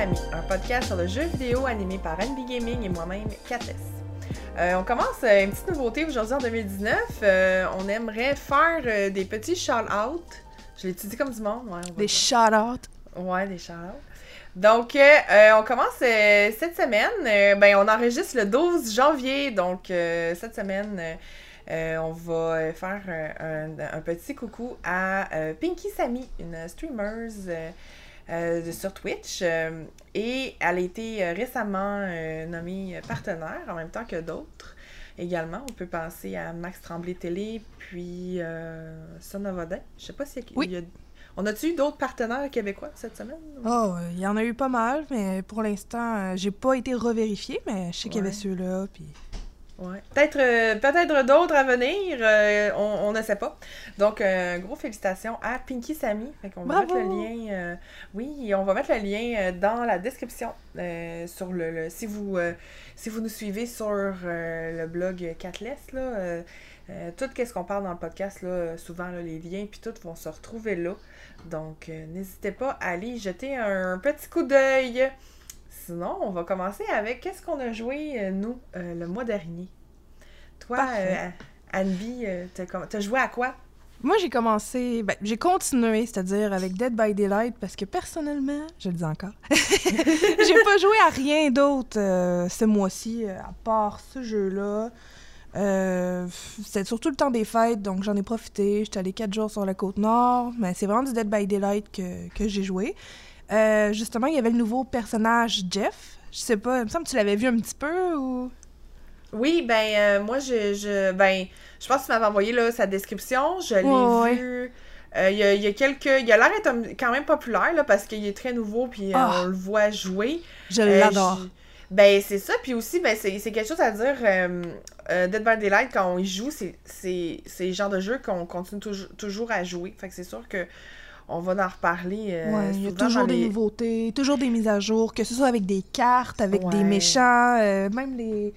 Amis, un podcast sur le jeu vidéo animé par NB Gaming et moi-même, Kates. Euh, on commence euh, une petite nouveauté aujourd'hui en 2019. Euh, on aimerait faire euh, des petits shout-out. Je l'ai dit comme du monde? Ouais, Des dire. shout-outs. Ouais, des shout-outs. Donc, euh, euh, on commence euh, cette semaine. euh, ben, on enregistre le 12 janvier. Donc, cette semaine, on va faire un, un petit coucou à Pinky Samy, une streamer euh, sur Twitch. euh, et elle a été euh, récemment nommée partenaire en même temps que d'autres. Également, on peut penser à Max Tremblay Télé, puis Sonovodin. Je sais pas a- Oui. il y a... On a-tu eu d'autres partenaires québécois cette semaine? Oh, il y en a eu pas mal, mais pour l'instant, j'ai pas été revérifié, mais je sais qu'il y avait ceux-là, puis... Ouais. Peut-être euh, peut-être d'autres à venir, euh, on, on ne sait pas. Donc, euh, gros félicitations à Pinky Samy. Fait qu'on va Bravo! mettre le lien. euh, oui, on va mettre le lien dans la description sur le, le- si vous si vous nous suivez sur le blog Catless là. tout ce qu'on parle dans le podcast, là, souvent là, les liens puis tout vont se retrouver là. Donc, n'hésitez pas à aller jeter un petit coup d'œil. Sinon, on va commencer avec qu'est-ce qu'on a joué, euh, nous, euh, le mois dernier? Toi, euh, Anne-Bie, euh, t'as joué à quoi? Moi, j'ai commencé... Ben, j'ai continué, c'est-à-dire avec Dead by Daylight, parce que personnellement, je le dis encore, j'ai pas joué à rien d'autre euh, ce mois-ci, à part ce jeu-là. Euh, C'était surtout le temps des fêtes, donc j'en ai profité. J'étais allée quatre jours sur la côte nord, mais c'est vraiment du Dead by Daylight que, que j'ai joué. Euh, justement, il y avait le nouveau personnage Jeff. Je sais pas, il me semble que tu l'avais vu un petit peu ou? Oui, ben, euh, moi, je, je, ben, je pense que tu m'avais envoyé là, sa description. Je l'ai vu. Euh, Il y, a, il y a quelques. Il a l'air d'être quand même populaire là, parce qu'il est très nouveau puis Ah. on le voit jouer. Je l'adore. Ben, c'est ça. Puis aussi, ben, c'est c'est quelque chose à dire. euh, euh, Dead by Daylight, quand on y joue, c'est le genre de jeu qu'on continue toujours, toujours à jouer. Fait que c'est sûr que on va en reparler. euh, Ouais, il y a toujours des les- nouveautés, toujours des mises à jour, que ce soit avec des cartes, avec Ouais. des méchants, euh, même les,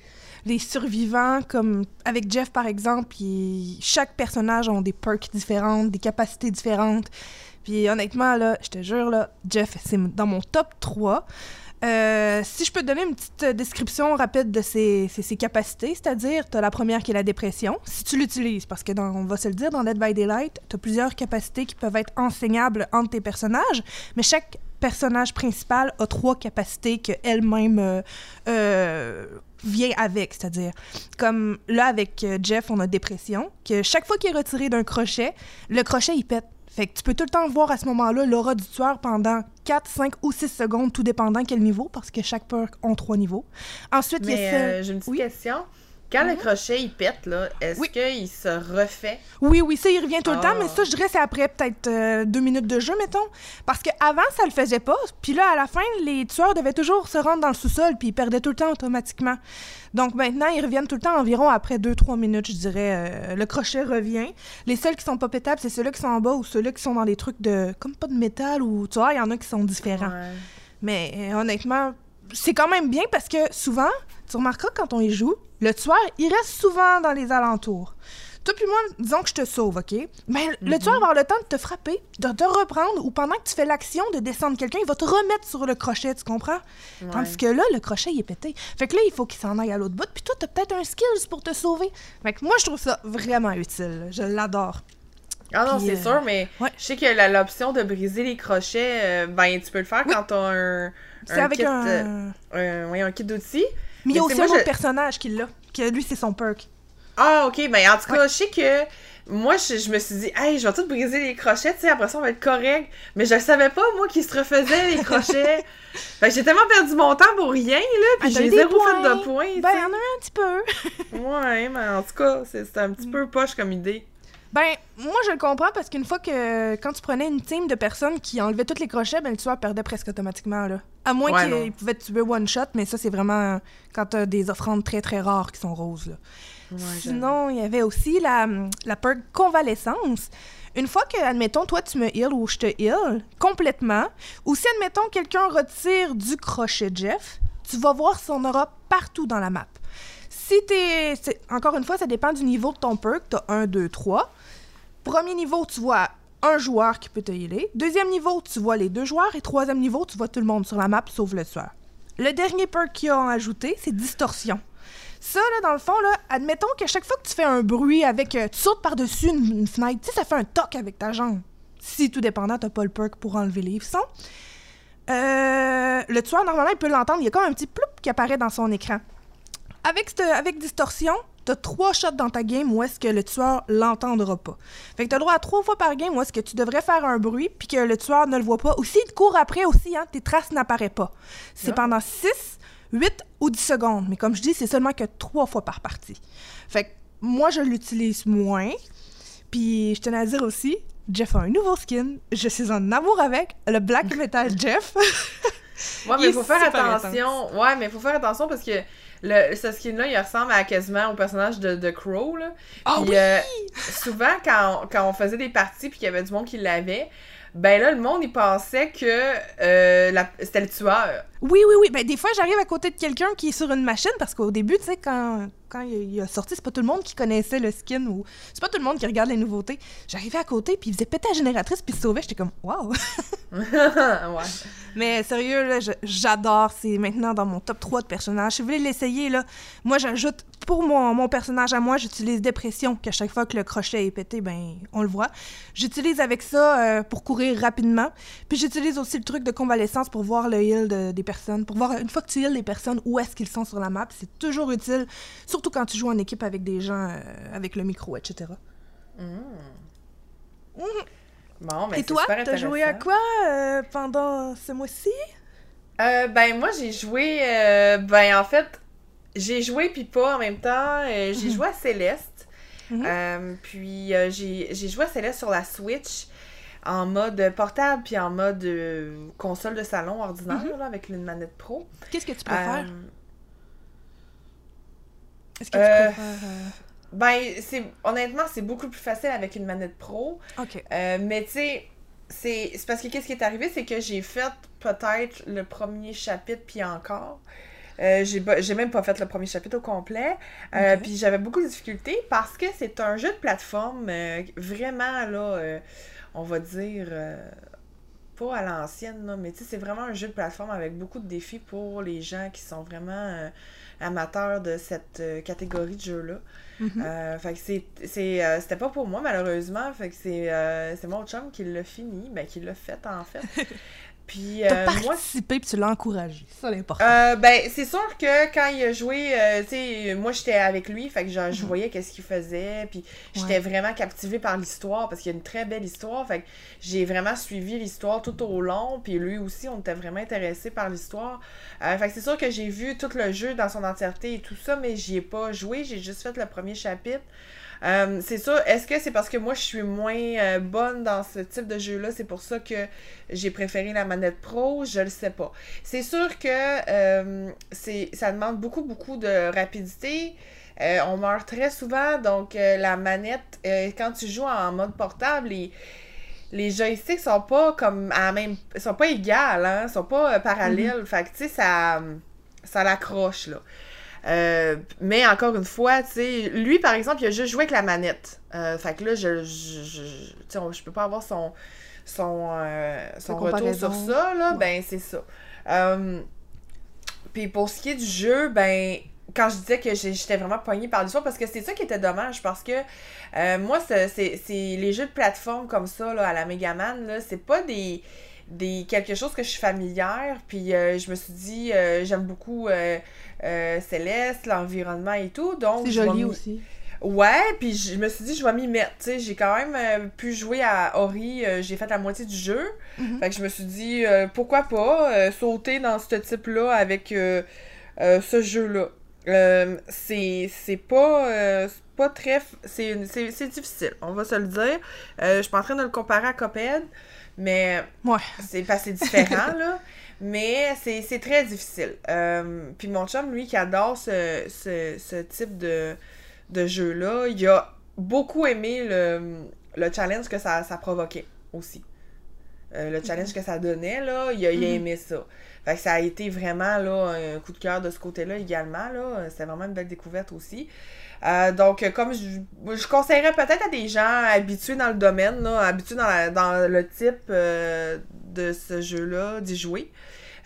les survivants, comme avec Jeff par exemple, il- chaque personnage a des perks différentes, des capacités différentes. Puis honnêtement, là, je te jure, là, Jeff, c'est dans mon top 3. Euh, si je peux te donner une petite description rapide de ses, capacités, c'est-à-dire, tu as la première qui est la dépression, si tu l'utilises, parce que dans, on va se le dire, dans Dead by Daylight, tu as plusieurs capacités qui peuvent être enseignables entre tes personnages, mais chaque personnage principal a trois capacités qu'elle-même euh, euh, vient avec, c'est-à-dire, comme là avec Jeff, on a dépression, que chaque fois qu'il est retiré d'un crochet, le crochet il pète. Fait que tu peux tout le temps voir à ce moment-là l'aura du tueur pendant 4, 5 ou 6 secondes, tout dépendant quel niveau, parce que chaque perk ont trois niveaux. Ensuite, il y a euh, j'ai une petite Oui? question. Quand le Mhm. crochet il pète, là, est-ce Oui. qu'il se refait? Oui, oui, ça, il revient tout le temps, Ah. mais ça, je dirais, c'est après peut-être euh, deux minutes de jeu, mettons. Parce qu'avant, ça le faisait pas. Puis là, à la fin, les tueurs devaient toujours se rendre dans le sous-sol, puis ils perdaient tout le temps automatiquement. Donc maintenant, ils reviennent tout le temps environ après deux, trois minutes, je dirais. euh, le crochet revient. Les seuls qui sont pas pétables, c'est ceux-là qui sont en bas ou ceux-là qui sont dans des trucs de. comme pas de métal ou. Tu vois, il y en a qui sont différents. Ouais. Mais euh, honnêtement, c'est quand même bien parce que souvent, tu remarqueras quand on y joue, le tueur, il reste souvent dans les alentours. Toi puis moi, disons que je te sauve, OK? Mais le Mhm. tueur va avoir le temps de te frapper, de te reprendre, ou pendant que tu fais l'action de descendre quelqu'un, il va te remettre sur le crochet, tu comprends? Ouais. Tandis que là, le crochet, il est pété. Fait que là, il faut qu'il s'en aille à l'autre bout, puis toi, t'as peut-être un skills pour te sauver. Fait que moi, je trouve ça vraiment utile. Je l'adore. Ah non, c'est euh, sûr, mais ouais. je sais que l'option de briser les crochets, euh, ben tu peux le faire Oui. quand t'as un, un avec kit, un... euh, un, oui, un kit d'outils. Mais il y a aussi un autre je- personnage qui l'a, que lui, c'est son perk. Ah, ok, mais en tout cas, je sais que moi, je, je me suis dit, hey, je vais tout briser les crochets, tu sais, après ça, on va être correct. Mais je savais pas, moi, qu'ils se refaisaient les crochets. fait que j'ai tellement perdu mon temps pour rien, là, puis Ah, j'ai zéro fait de points. Ben, il y en a un petit peu. Ouais, mais en tout cas, c'est c'est un petit peu poche comme idée. Ben, moi, je le comprends parce qu'une fois que quand tu prenais une team de personnes qui enlevaient tous les crochets, ben, le tueur perdait presque automatiquement, là. À moins Ouais, qu'il pouvait te tuer one shot, mais ça, c'est vraiment quand t'as des offrandes très, très rares qui sont roses, là. Ouais, Sinon, il y avait aussi la, la perk convalescence. Une fois que, admettons, toi, tu me heal ou je te heal complètement, ou si, admettons, quelqu'un retire du crochet Jeff, tu vas voir son aura partout dans la map. Si t'es... c'est- Encore une fois, ça dépend du niveau de ton perk. T'as 1, 2, 3. Premier niveau, tu vois un joueur qui peut te healer. Deuxième niveau, tu vois les deux joueurs. Et troisième niveau, tu vois tout le monde sur la map, sauf le tueur. Le dernier perk qu'ils ont ajouté, c'est distorsion. Ça, là, dans le fond, là, admettons que chaque fois que tu fais un bruit avec... euh, tu sautes par-dessus une, une fenêtre, tu sais, ça fait un toc avec ta jambe. Si, tout dépendant, t'as pas le perk pour enlever les sons. Euh, le tueur, normalement, il peut l'entendre. Il y a comme un petit ploup qui apparaît dans son écran. Avec, avec distorsion, t'as trois shots dans ta game où est-ce que le tueur l'entendra pas. Fait que t'as le droit à trois fois par game où est-ce que tu devrais faire un bruit puis que le tueur ne le voit pas. Ou s'il te court après aussi, hein, tes traces n'apparaissent pas. C'est Ah. pendant 6, 8 ou 10 secondes. Mais comme je dis, c'est seulement que trois fois par partie. Fait que moi, je l'utilise moins. Puis je tenais à dire aussi, Jeff a un nouveau skin. Je suis en amour avec le Black Metal Jeff. Ouais, mais il faut faire attention. Ouais, mais il faut faire attention parce que le, ce skin-là, il ressemble à quasiment au personnage de, de Crow. Là. Puis, oui! euh, souvent, quand on, quand on faisait des parties puis qu'il y avait du monde qui l'avait, ben là, le monde, il pensait que euh, la- c'était le tueur. Oui, oui, oui. Ben, des fois, j'arrive à côté de quelqu'un qui est sur une machine parce qu'au début, tu sais, quand, quand il il a sorti, c'est pas tout le monde qui connaissait le skin ou c'est pas tout le monde qui regarde les nouveautés. J'arrivais à côté, puis il faisait péter la génératrice, puis il se sauvait. J'étais comme, waouh! ouais. Mais sérieux, là, j'adore. C'est maintenant dans mon top 3 de personnages. Si vous voulez l'essayer, là, moi, j'ajoute pour mon, mon personnage à moi, j'utilise dépression, qu'à chaque fois que le crochet est pété, ben, on le voit. J'utilise avec ça euh, pour courir rapidement. Puis j'utilise aussi le truc de convalescence pour voir le heal de- des personnes. Pour voir, une fois que tu heal les personnes, où est-ce qu'ils sont sur la map. C'est toujours utile, surtout quand tu joues en équipe avec des gens, euh, avec le micro, etc. Bon, ben, Et toi, t'as joué à quoi euh, pendant ce mois-ci? Euh, ben, moi, j'ai joué. ben, en fait, j'ai joué puis pas en même temps. J'ai Mhm. joué à Céleste. Euh, puis, j'ai joué à Céleste sur la Switch en mode portable puis en mode console de salon ordinaire, là, avec une manette pro. Qu'est-ce que tu préfères? Euh, Est-ce que euh, tu préfères... euh, ben, c'est honnêtement, c'est beaucoup plus facile avec une manette pro. Ok. Euh, mais tu sais, c'est c'est parce que qu'est-ce qui est arrivé, c'est que j'ai fait peut-être le premier chapitre, puis encore. Euh, j'ai j'ai même pas fait le premier chapitre au complet. Euh. Puis j'avais beaucoup de difficultés parce que c'est un jeu de plateforme euh, vraiment, là, euh, on va dire, euh, pas à l'ancienne, là, mais tu sais, c'est vraiment un jeu de plateforme avec beaucoup de défis pour les gens qui sont vraiment amateurs de cette euh, catégorie de jeu-là. Mhm. Euh, fait que c'est, euh, c'était pas pour moi, malheureusement. Fait que c'est, c'est mon chum qui l'a fini, ben, qui l'a fait, en fait. Puis, euh, moi, participé puis tu l'as encouragé. Ça, l'important. euh, ben, c'est sûr que quand il a joué, euh, tu sais, moi j'étais avec lui, fait que genre, je Mhm. voyais qu'est-ce qu'il faisait, puis j'étais vraiment captivée par l'histoire parce qu'il y a une très belle histoire, fait que j'ai vraiment suivi l'histoire tout au long, puis lui aussi, on était vraiment intéressé par l'histoire. Euh, fait que c'est sûr que j'ai vu tout le jeu dans son entièreté et tout ça, mais j'y ai pas joué, j'ai juste fait le premier chapitre. Euh, c'est sûr, est-ce que c'est parce que moi je suis moins euh, bonne dans ce type de jeu-là, c'est pour ça que j'ai préféré la manette pro? Je le sais pas. C'est sûr que euh, c'est, ça demande beaucoup, beaucoup de rapidité. On meurt très souvent, donc la manette, quand tu joues en mode portable, les, les joysticks sont pas comme à même. sont pas égales, hein, sont pas euh, parallèles. Fait que tu sais, ça, ça l'accroche là. Euh, mais encore une fois, tu sais, lui par exemple, il a juste joué avec la manette. Euh, fait que là, je, je, je, on- je peux pas avoir son, son, euh, son retour sur ça, là. Ouais. Ben, c'est ça. Puis pour ce qui est du jeu, ben, quand je disais que j'étais vraiment poignée par l'histoire, parce que c'est ça qui était dommage, parce que euh, moi, c'est les jeux de plateforme comme ça, là, à la Megaman, là, c'est pas des, des quelque chose que je suis familière, puis euh, je me suis dit, euh, j'aime beaucoup euh, Céleste, l'environnement et tout, donc... C'est joli aussi. Ouais, puis je me suis dit, je vais m'y mettre. Tu sais, j'ai quand même euh, pu jouer à Ori, euh, j'ai fait la moitié du jeu. Mhm. Fait que je me suis dit, euh, pourquoi pas sauter dans ce type-là avec ce jeu-là. C'est c'est pas, c'est pas très. C'est c'est- c'est difficile, on va se le dire. Je suis pas en train de le comparer à Cophead, mais Ouais. c'est c'est différent, là. Mais c'est très difficile. Euh, puis mon chum, lui, qui adore ce, ce, ce type de, de jeu-là, il a beaucoup aimé le, le challenge que ça, ça provoquait aussi. euh, le challenge que ça donnait, là, il a, il a Mhm. aimé ça. Fait que ça a été vraiment là, un coup de cœur de ce côté-là également. Là. C'était vraiment une belle découverte aussi. Euh, donc, comme je, je conseillerais peut-être à des gens habitués dans le domaine, là, habitués dans, la- dans le type euh, de ce jeu-là, d'y jouer.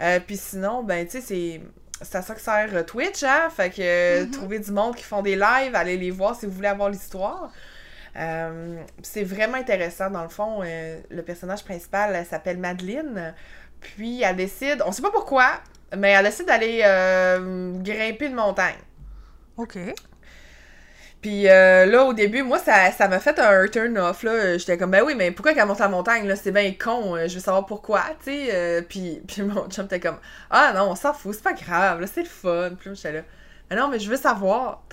Euh, Puis sinon, ben, tu sais, c'est. C'est à ça que sert euh, Twitch, hein? Fait que euh, Mhm. trouver du monde qui font des lives, allez les voir si vous voulez avoir l'histoire. Euh, c'est vraiment intéressant. Dans le fond, euh, le personnage principal elle s'appelle Madeleine. Puis elle décide, on sait pas pourquoi, mais elle décide d'aller grimper une montagne. OK. Puis euh, là, au début, moi, ça ça m'a fait un turn off. là. J'étais comme, ben oui, mais pourquoi qu'elle monte la montagne? là? C'est bien con. euh, Je veux savoir pourquoi, tu sais. euh, puis, puis mon chum était comme, ah non, on s'en fout, c'est pas grave, là, c'est le fun. Puis là, j'étais là, mais non, mais je veux savoir.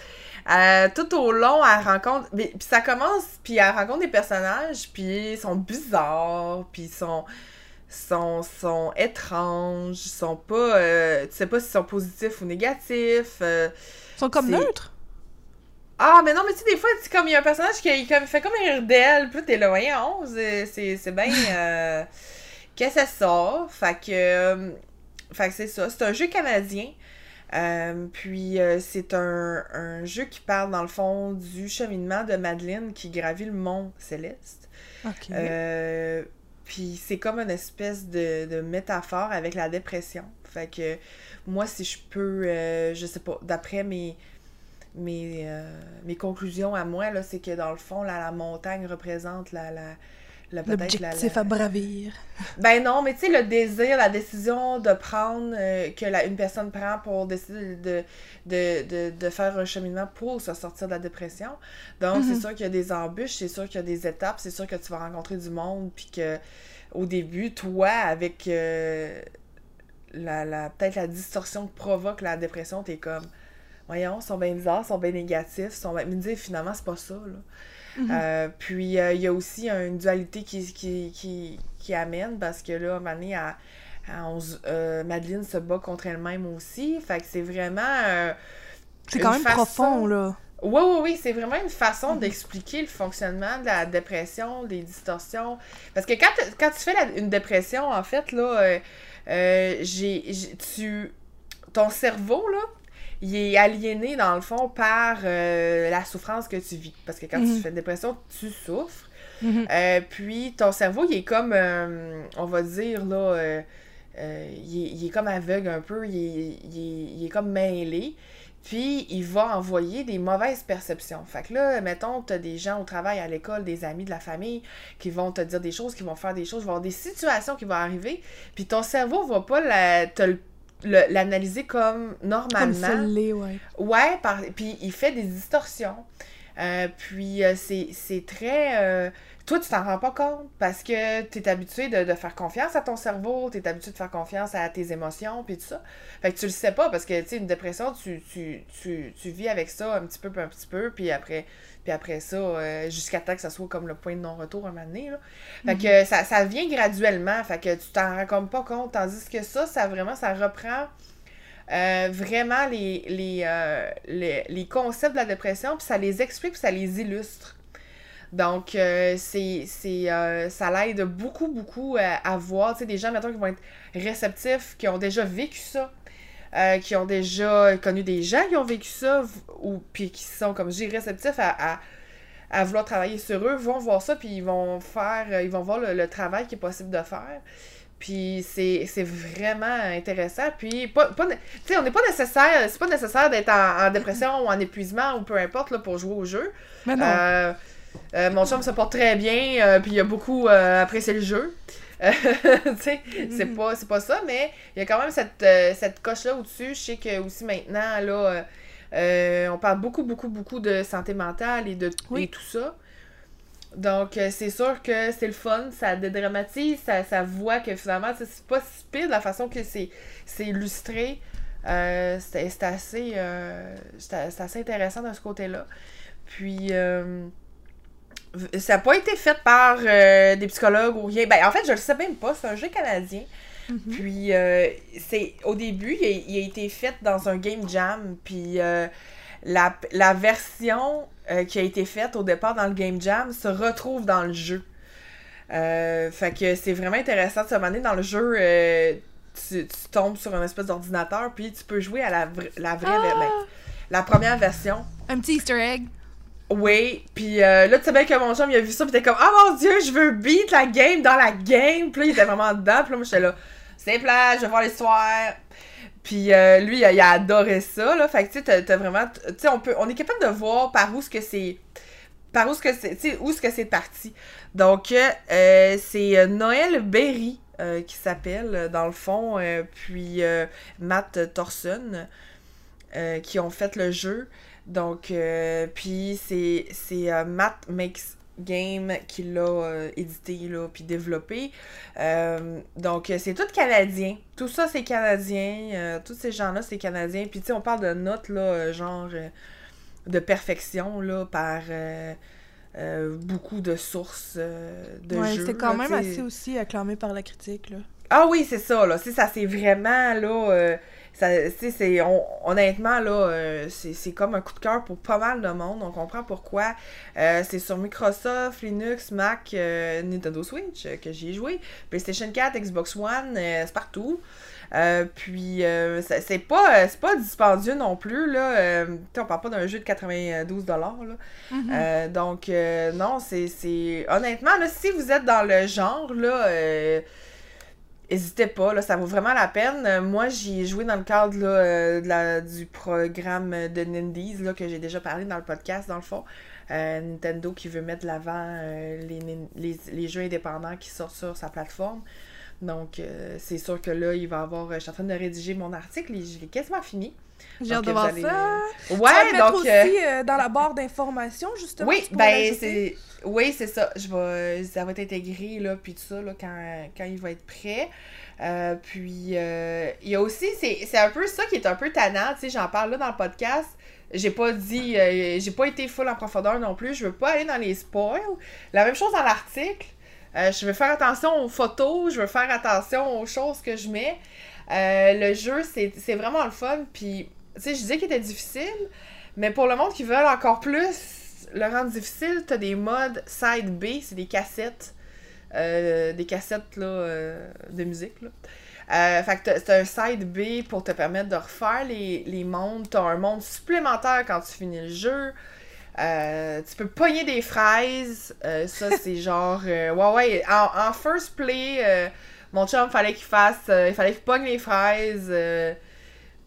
Euh, tout au long, elle rencontre. mais- Puis ça commence, puis elle rencontre des personnages, puis ils sont bizarres, puis ils sont. Sont, sont étranges, ils sont pas. euh, tu sais pas s'ils sont positifs ou négatifs. euh, Ils sont comme neutres. Ah, mais non, mais tu sais, des fois, c'est comme il y a un personnage qui il comme, fait comme rire d'elle, puis t'es là, voyons, c'est bien. euh, Qu'est-ce que c'est ça? Fait que. euh, fait que c'est ça. C'est un jeu canadien. Euh, puis euh, c'est un, un jeu qui parle, dans le fond, du cheminement de Madeleine qui gravit le mont Céleste. OK. Euh, puis c'est comme une espèce de, de métaphore avec la dépression. Fait que moi, si je peux, je sais pas, d'après mes, mes, euh, mes conclusions à moi, là, c'est que dans le fond, là, la montagne représente la. la, la peut-être la- L'objectif la- à bravir. ben non, mais tu sais, le désir, la décision de prendre, euh, que la, une personne prend pour décider de, de, de, de faire un cheminement pour se sortir de la dépression. Donc, Mhm. c'est sûr qu'il y a des embûches, c'est sûr qu'il y a des étapes, c'est sûr que tu vas rencontrer du monde, puis que au début, toi, avec euh, la, la, peut-être la distorsion que provoque la dépression, t'es comme, voyons, ils sont bien bizarres, ils sont bien négatifs, ils sont bien... Mais dire, finalement, c'est pas ça, là. Mhm. Euh, puis euh, il y a aussi une dualité qui, qui, qui, qui amène parce que là, à un moment donné, à, à euh, Madeleine se bat contre elle-même aussi. Fait que c'est vraiment. euh, C'est quand même façon- profond, là. Oui, oui, oui, c'est vraiment une façon Mhm. d'expliquer le fonctionnement de la dépression, des distorsions. Parce que quand, quand tu fais la- une dépression, en fait, là, j'ai- tu, ton cerveau, là, il est aliéné, dans le fond, par euh, la souffrance que tu vis. Parce que quand Mhm. tu fais une dépression, tu souffres. Mhm. Euh, puis ton cerveau, il est comme, euh, on va dire, là, il, est, il est comme aveugle un peu, il est, il est- il est comme mêlé. Puis il va envoyer des mauvaises perceptions. Fait que là, mettons, t'as des gens au travail, à l'école, des amis de la famille qui vont te dire des choses, qui vont faire des choses, y avoir des situations qui vont arriver. Puis ton cerveau va pas la- te le- l'analyser comme normalement. l'est, ouais. Ouais, par... puis il fait des distorsions. Euh, puis euh, c'est très... euh, Toi, tu t'en rends pas compte parce que tu es habitué de, de faire confiance à ton cerveau, tu es habitué de faire confiance à tes émotions, puis tout ça. Fait que tu le sais pas parce que, tu sais, une dépression, tu, tu, tu, tu vis avec ça un petit peu, un petit peu, puis après, puis après ça, euh, jusqu'à temps que ça soit comme le point de non-retour un moment donné, là. Fait que ça, ça vient graduellement, fait que tu t'en rends comme pas compte, tandis que ça, ça vraiment, ça reprend euh, vraiment les, les, euh, les, les concepts de la dépression, puis ça les explique, puis ça les illustre. Donc, euh, c'est, ça l'aide beaucoup, beaucoup à, à voir, tu sais, des gens, mettons, qui vont être réceptifs, qui ont déjà vécu ça, euh, qui ont déjà connu des gens qui ont vécu ça, ou puis qui sont, comme je dis, réceptifs à, à, à vouloir travailler sur eux, vont voir ça, puis ils vont faire, euh, ils vont voir le, le travail qui est possible de faire. Puis c'est vraiment intéressant. Puis, pas, pas, tu sais, on n'est pas nécessaire, c'est pas nécessaire d'être en, en dépression ou en épuisement ou peu importe là, pour jouer au jeu. Mais non. Euh, euh, mon chum se porte très bien, euh, puis il a beaucoup apprécié le jeu. Euh, c'est Mhm. pas, c'est pas ça, mais il y a quand même cette, euh, cette coche-là au-dessus. Je sais que aussi maintenant, là, euh, on parle beaucoup, beaucoup, beaucoup de santé mentale et de Oui. et tout ça. Donc, c'est sûr que c'est le fun, ça dédramatise, ça, ça voit que finalement, c'est pas si pire la façon que c'est c'est illustré. Euh, c'est assez, assez intéressant de ce côté-là. Puis, euh, ça n'a pas été fait par euh, des psychologues ou rien. Ben, en fait, je le sais même pas, c'est un jeu canadien. Mhm. Puis, euh, c'est au début, il a, il a été fait dans un game jam. Puis, euh, la, la version qui a été faite au départ dans le game jam se retrouve dans le jeu. Fait que c'est vraiment intéressant de se demander dans le jeu. tu, tu tombes sur un espèce d'ordinateur, puis tu peux jouer à la, vra- la vraie. Ah! ben, la première version. Un petit easter egg. Oui, puis euh, là, tu sais bien que mon chum, il a vu ça, puis t'es comme, ah mon dieu, je veux beat la game dans la game. Puis là, il était vraiment dedans, puis là, moi, j'étais là, c'est plat, je vais voir l'histoire. Puis euh, lui, il a, adoré ça, là. Fait que, tu sais, t'as- vraiment. Tu sais, on, on est capable de voir par où ce que c'est. Par où ce que c'est. Tu sais, où ce que c'est parti. Donc, euh, c'est euh, Noël Berry qui s'appelle, dans le fond, puis Matt Thorson qui ont fait le jeu. Donc, euh, puis c'est c'est euh, Matt Makes Game qui l'a euh, édité, là, puis développé. Euh, donc, c'est tout canadien. Tout ça, c'est canadien. Tous ces gens-là, c'est canadien. Puis, tu sais, on parle de notes, là, genre de perfection, là, par euh, beaucoup de sources euh, de ouais, c'était quand là, même assez aussi acclamé par la critique, là. Ah oui, c'est ça, là. C'est ça, c'est vraiment, là. euh, ça, c'est. on- honnêtement, là, euh, c'est comme un coup de cœur pour pas mal de monde. On comprend pourquoi. Euh, c'est sur Microsoft, Linux, Mac, euh, Nintendo Switch que j'y ai joué. PlayStation 4, Xbox One, c'est partout. Puis, euh, c'est pas, c'est pas dispendieux non plus, là. On parle pas d'un jeu de 92$, là. Mhm. Euh, donc, euh, non, c'est, c'est... Honnêtement, là, si vous êtes dans le genre, là, euh, n'hésitez pas, ça vaut vraiment la peine. Euh, moi, j'y ai joué dans le cadre euh, du programme de Nindies, là, que j'ai déjà parlé dans le podcast, dans le fond. Euh, Nintendo qui veut mettre de l'avant les, jeux indépendants qui sortent sur sa plateforme. Donc, c'est sûr que là, il va avoir... Je suis en train de rédiger mon article et je l'ai quasiment fini. J'ai hâte Donc, de voir allez- ça. tu vas Ouais, le mettre donc... aussi euh, euh, dans la barre d'informations, justement. oui, ben c'est oui, c'est ça. Je vais ça va être intégré là puis tout ça là quand, quand il va être prêt. Euh, puis euh, il y a aussi c'est un peu ça qui est un peu tannant, tu sais, j'en parle là dans le podcast. J'ai pas dit euh, j'ai pas été full en profondeur non plus, je veux pas aller dans les spoils. La même chose dans l'article. Euh, je veux faire attention aux photos, je veux faire attention aux choses que je mets. Euh, le jeu, c'est c'est vraiment le fun. Puis, tu sais, je disais qu'il était difficile, mais pour le monde qui veut encore plus le rendre difficile, t'as des modes side B, c'est des cassettes. euh, des cassettes là, euh, de musique. Là. Euh, fait que t'as- c'est un side B pour te permettre de refaire les, les mondes. T'as un monde supplémentaire quand tu finis le jeu. Tu peux pogner des fraises. Ça, c'est genre. ouais, ouais. En, en first play, mon chum, fallait qu'il fasse. il fallait qu'il pogne les fraises.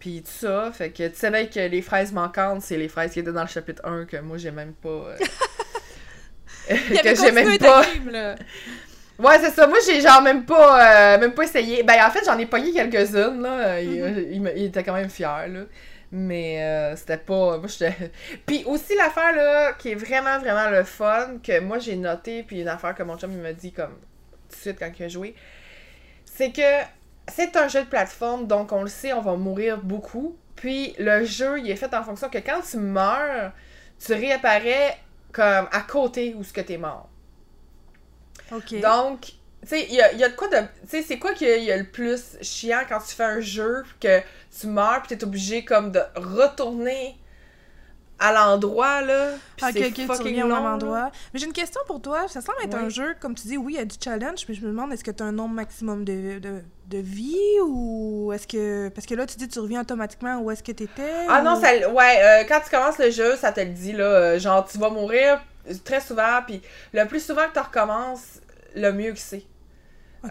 Euh, puis tout ça. Fait que tu savais que les fraises manquantes, c'est les fraises qui étaient dans le chapitre 1 que moi, j'ai même pas. euh, que j'ai même pas. ta game, là. Ouais, c'est ça. Moi, j'ai genre même pas, euh, même pas essayé. Ben, en fait, j'en ai pogné quelques-unes, là. Il, il me- il était quand même fier, là. Mais euh, c'était pas. Moi, j'étais. Puis aussi, l'affaire, là, qui est vraiment, vraiment le fun, que moi, j'ai noté, puis une affaire que mon chum, il m'a dit, comme, tout de suite quand il a joué, c'est que c'est un jeu de plateforme, donc on le sait, on va mourir beaucoup. Puis le jeu, il est fait en fonction que quand tu meurs, tu réapparais comme à côté où ce que t'es mort. Ok. Donc, tu sais, il y a, il y a de quoi de. Tu sais, c'est quoi qu'il y a le plus chiant quand tu fais un jeu, que tu meurs, puis t'es obligé comme de retourner à l'endroit, là. Puis Ok, c'est ok, tu fucking reviens au long, même là. endroit. Mais j'ai une question pour toi. Ça semble être Oui. un jeu, comme tu dis, oui, il y a du challenge, mais je me demande, est-ce que tu as un nombre maximum de, de, de vie ou est-ce que. Parce que là, tu dis tu reviens automatiquement où est-ce que tu étais Ah non, ça, ouais, euh, quand tu commences le jeu, ça te le dit, là, euh, genre, tu vas mourir très souvent, puis le plus souvent que tu recommences, le mieux que c'est.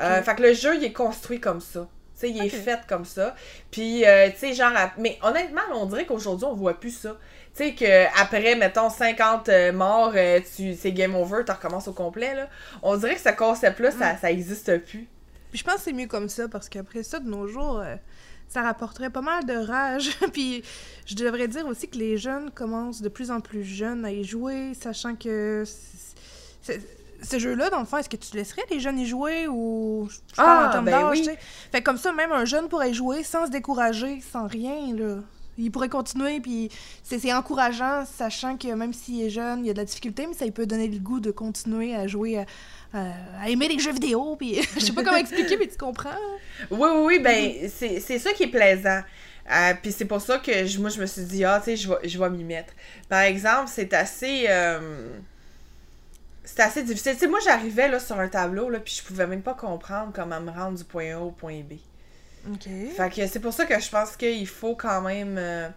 Euh, fait que le jeu, il est construit comme ça. Tu sais, il est Ok. fait comme ça. Puis, euh, tu sais, genre... à- Mais honnêtement, on dirait qu'aujourd'hui, on voit plus ça. Tu sais, qu'après, mettons, 50 euh, morts, euh, tu... c'est game over, tu recommences au complet, là. On dirait que ce concept-là, ça, ça existe plus. Puis je pense que c'est mieux comme ça parce qu'après ça, de nos jours, euh, ça rapporterait pas mal de rage. Puis je devrais dire aussi que les jeunes commencent de plus en plus jeunes à y jouer, sachant que c- c- ce jeu-là, dans le fond, est-ce que tu laisserais les jeunes y jouer ou je parle Ah, en termes ben d'âge, oui. Fait comme ça, même un jeune pourrait y jouer sans se décourager, sans rien, là. Il pourrait continuer, puis c'est c'est encourageant, sachant que même s'il est jeune, il y a de la difficulté, mais ça lui peut donner le goût de continuer à jouer, à, à- à aimer les jeux vidéo, puis je sais pas comment expliquer, mais tu comprends. Oui, oui, oui, ben, c'est c'est ça qui est plaisant. Euh, Puis c'est pour ça que moi, je me suis dit, ah, tu sais, je vais, m'y mettre. Par exemple, c'est assez. euh, c'était assez difficile. Tu sais, moi, j'arrivais sur un tableau, là, puis je pouvais même pas comprendre comment me rendre du point A au point B. Fait que c'est pour ça que je pense qu'il faut quand même euh,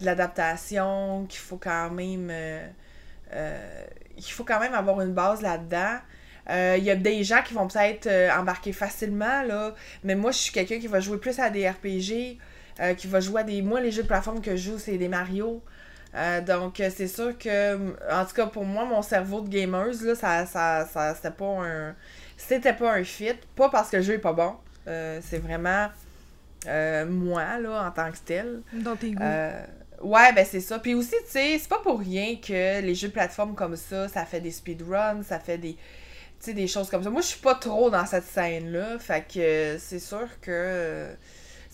de l'adaptation, qu'il faut quand même. euh, euh, faut quand même avoir une base là-dedans. Euh, Il y a des gens qui vont peut-être embarquer facilement, là, mais moi, je suis quelqu'un qui va jouer plus à des RPG, qui va jouer à des. Moi, les jeux de plateforme que je joue, c'est des Mario. Donc, c'est sûr que, en tout cas, pour moi, mon cerveau de gameuse, là, ça, ça, ça c'était pas un. C'était pas un fit. Pas parce que le jeu est pas bon. C'est vraiment euh, moi, là, en tant que tel. Dans tes goûts. Euh, ouais, ben c'est ça. Puis aussi, tu sais, c'est pas pour rien que les jeux de plateforme comme ça, ça fait des speedruns, ça fait des. Tu sais, des choses comme ça. Moi, je suis pas trop dans cette scène-là. Fait que euh, c'est sûr que.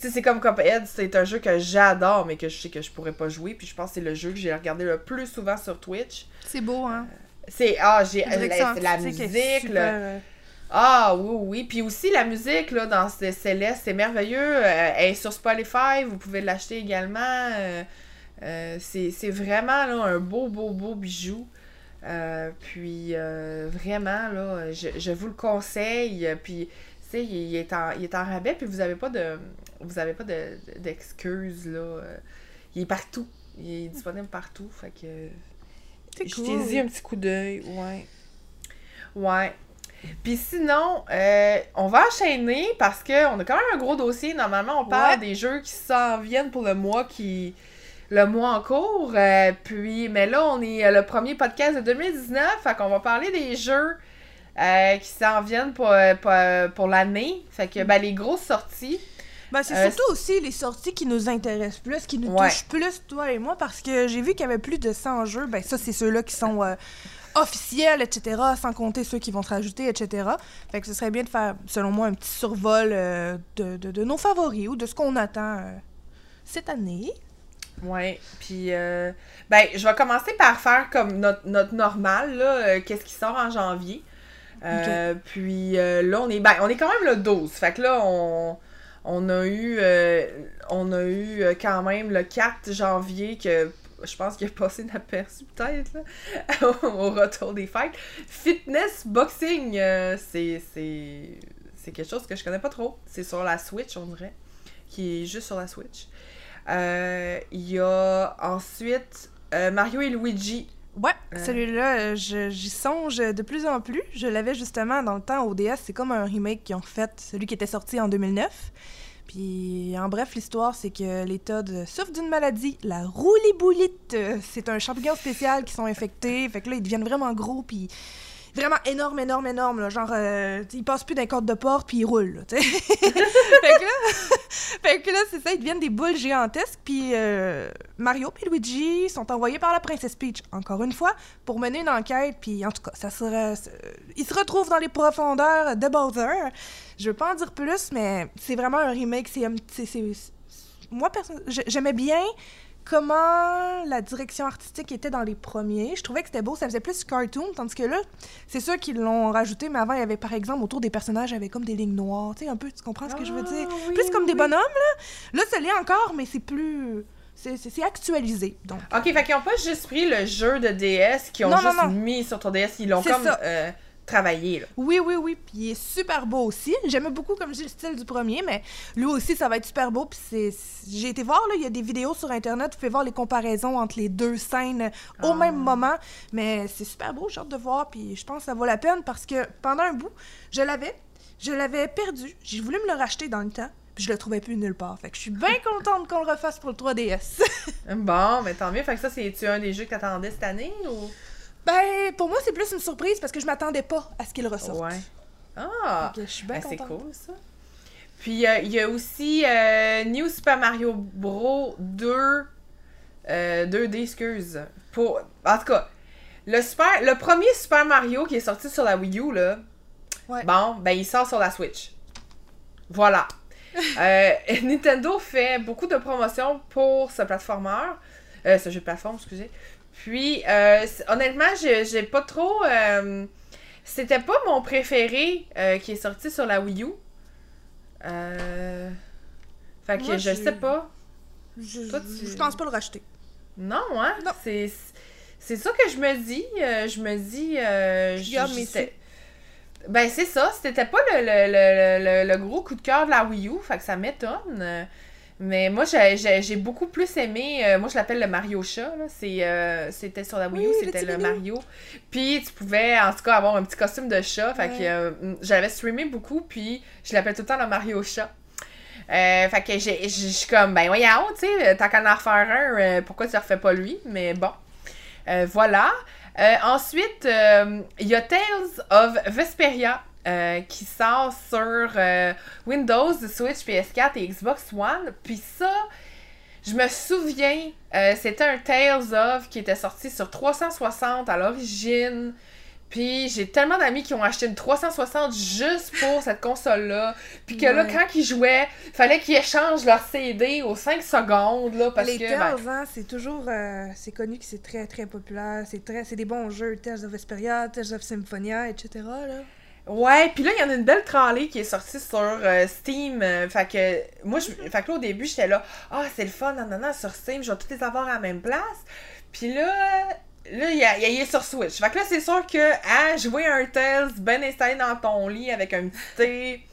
Tu sais, c'est comme Cuphead, c'est un jeu que j'adore, mais que je sais que je pourrais pas jouer. Puis je pense que c'est le jeu que j'ai regardé le plus souvent sur Twitch. C'est beau, hein? C'est. Ah, j'ai. La La, musique, euh, Ah oui, oui. Puis aussi la musique là, dans ce Céleste, c'est merveilleux. Euh, elle est sur Spotify, vous pouvez l'acheter également. Euh, euh, c'est vraiment là, un beau, beau, beau bijou. Puis vraiment, là, je, je vous le conseille. Puis, tu sais, il, il est en, il est en rabais, puis vous avez pas de. Vous avez pas de- d'excuses, là. Il est partout. Il est disponible partout. Fait que. Cool. Jetez-y un petit coup d'œil, ouais. Ouais. Puis sinon, euh, on va enchaîner parce qu'on a quand même un gros dossier. Normalement, on parle Ouais. des jeux qui s'en viennent pour le mois qui. Le mois en cours. euh, puis, mais là, on est euh, le premier podcast de 2019. Fait qu'on va parler des jeux euh, qui s'en viennent pour, pour, pour l'année. Fait que, ben, les grosses sorties. Ben, c'est Euh, surtout aussi les sorties qui nous intéressent plus, qui nous Ouais. touchent plus, toi et moi, parce que j'ai vu qu'il y avait plus de 100 jeux. Ben, ça, c'est ceux-là qui sont officiels, etc., sans compter ceux qui vont se rajouter, etc. Fait que ce serait bien de faire, selon moi, un petit survol euh, de, de- de nos favoris ou de ce qu'on attend euh, cette année. Ouais, puis euh, ben je vais commencer par faire comme notre, notre normal là, euh, qu'est-ce qui sort en janvier. Puis là on est ben on est quand même le 12. Fait que là on on a eu euh, on a eu quand même le 4 janvier que je pense qu'il a passé inaperçu peut-être là, au retour des fêtes. Fitness boxing, euh, c'est quelque chose que je connais pas trop. C'est sur la Switch on dirait, qui est juste sur la Switch. Euh, Il y a ensuite euh, Mario et Luigi. Ouais, celui-là, je- j'y songe de plus en plus. Je l'avais justement dans le temps au DS. C'est comme un remake qu'ils ont fait, celui qui était sorti en 2009. Puis, en bref, l'histoire, c'est que les Todd souffrent d'une maladie, la rouliboulite. C'est un champignon spécial qui sont infectés. Fait que là, ils deviennent vraiment gros, puis vraiment énorme, énorme, énorme. Là. Genre, euh, ils passent plus d'un code de porte, puis ils roulent. là, fait que là, là c'est ça, ils deviennent des boules gigantesques. Puis euh, Mario et Luigi sont envoyés par la princesse Peach, encore une fois, pour mener une enquête. Puis en tout cas, ça ils se retrouvent dans les profondeurs de Bowser. Je veux pas en dire plus, mais c'est vraiment un remake. C'est, moi, j'aimais bien comment la direction artistique était dans les premiers. Je trouvais que c'était beau, ça faisait plus cartoon, tandis que là, c'est sûr qu'ils l'ont rajouté, mais avant, il y avait par exemple autour des personnages, il y avait comme des lignes noires, tu sais, un peu, tu comprends ce que je veux dire? Ah, oui, Plus comme des bonhommes, là. Là, ça l'est encore, mais c'est plus. C'est actualisé, donc. Ok, fait qu'ils ont pas juste pris le jeu de DS, qu'ils ont Non, juste non. mis sur ton DS, ils l'ont comme ça. euh, travaillé là. Oui, oui, oui, puis il est super beau aussi. J'aimais beaucoup, comme je dis, le style du premier, mais lui aussi, ça va être super beau. Puis c'est... J'ai été voir, là, il y a des vidéos sur Internet, vous pouvez voir les comparaisons entre les deux scènes au Ah. même moment. Mais c'est super beau, j'ai hâte de voir, puis je pense que ça vaut la peine parce que pendant un bout, je l'avais, je l'avais perdu. J'ai voulu me le racheter dans le temps, puis je le trouvais plus nulle part. Fait que je suis bien contente qu'on le refasse pour le 3DS. Bon, mais tant mieux. Fait que ça, c'est-tu un des jeux que t'attendais cette année ou? Ben, pour moi, c'est plus une surprise parce que je m'attendais pas à ce qu'il ressorte. Ouais. Ah! Je suis bien Ben, c'est cool ça. Puis euh, il y a aussi euh, New Super Mario Bros 2 euh, 2D, excuse. Pour en tout cas, le super le premier Super Mario qui est sorti sur la Wii U là. Ouais. Bon, ben il sort sur la Switch. Voilà. Euh, Nintendo fait beaucoup de promotions pour ce platformer, euh, ce jeu de plateforme, excusez. Puis, euh, honnêtement, j'ai pas trop. euh, C'était pas mon préféré euh, qui est sorti sur la Wii U. Fait que Moi, je sais pas. Je, Toi, tu- je pense pas le racheter. Non, hein? Non. C'est. C'est ça que je me dis. je me dis. Je- Ben, c'est ça. C'était pas le, le, le, le, le gros coup de cœur de la Wii U. Fait que ça m'étonne. Mais moi, j'ai- beaucoup plus aimé. euh, moi, je l'appelle le Mario chat. euh, c'était sur la Wii U, Oui, c'était le. Mario. Puis, tu pouvais, en tout cas, avoir un petit costume de chat. Fait que euh, j'avais streamé beaucoup. Puis, je l'appelle tout le temps le Mario chat. Fait que j'ai- je suis comme, ben voyons, tu sais, tant qu'à en refaire un, pourquoi tu ne refais pas lui? Mais bon. Voilà. Ensuite, il y a Tales of Vesperia euh, qui sort sur euh, Windows, Switch, PS4 et Xbox One. Puis ça, je me souviens, euh, c'était un Tales of qui était sorti sur 360 à l'origine. Puis j'ai tellement d'amis qui ont acheté une 360 juste pour cette console-là. Puis que là, quand ils jouaient, fallait qu'ils échangent leur CD aux 5 secondes, là, parce les que... Tales, ben, hein, c'est toujours. euh, c'est connu que c'est très très populaire. C'est très, c'est des bons jeux. Tales of Vesperia, Tales of Symphonia, etc. Là. Ouais, puis là, il y en a une belle tralée qui est sortie sur euh, Steam. euh, fait que, moi, je, fait que là, au début, j'étais là, ah, c'est le fun, non, sur Steam, je vais toutes les avoir à la même place. Puis là, là, il, y a- il est sur Switch. Fait que là, c'est sûr que, hein, jouer un Tales bien installé dans ton lit avec un petit thé,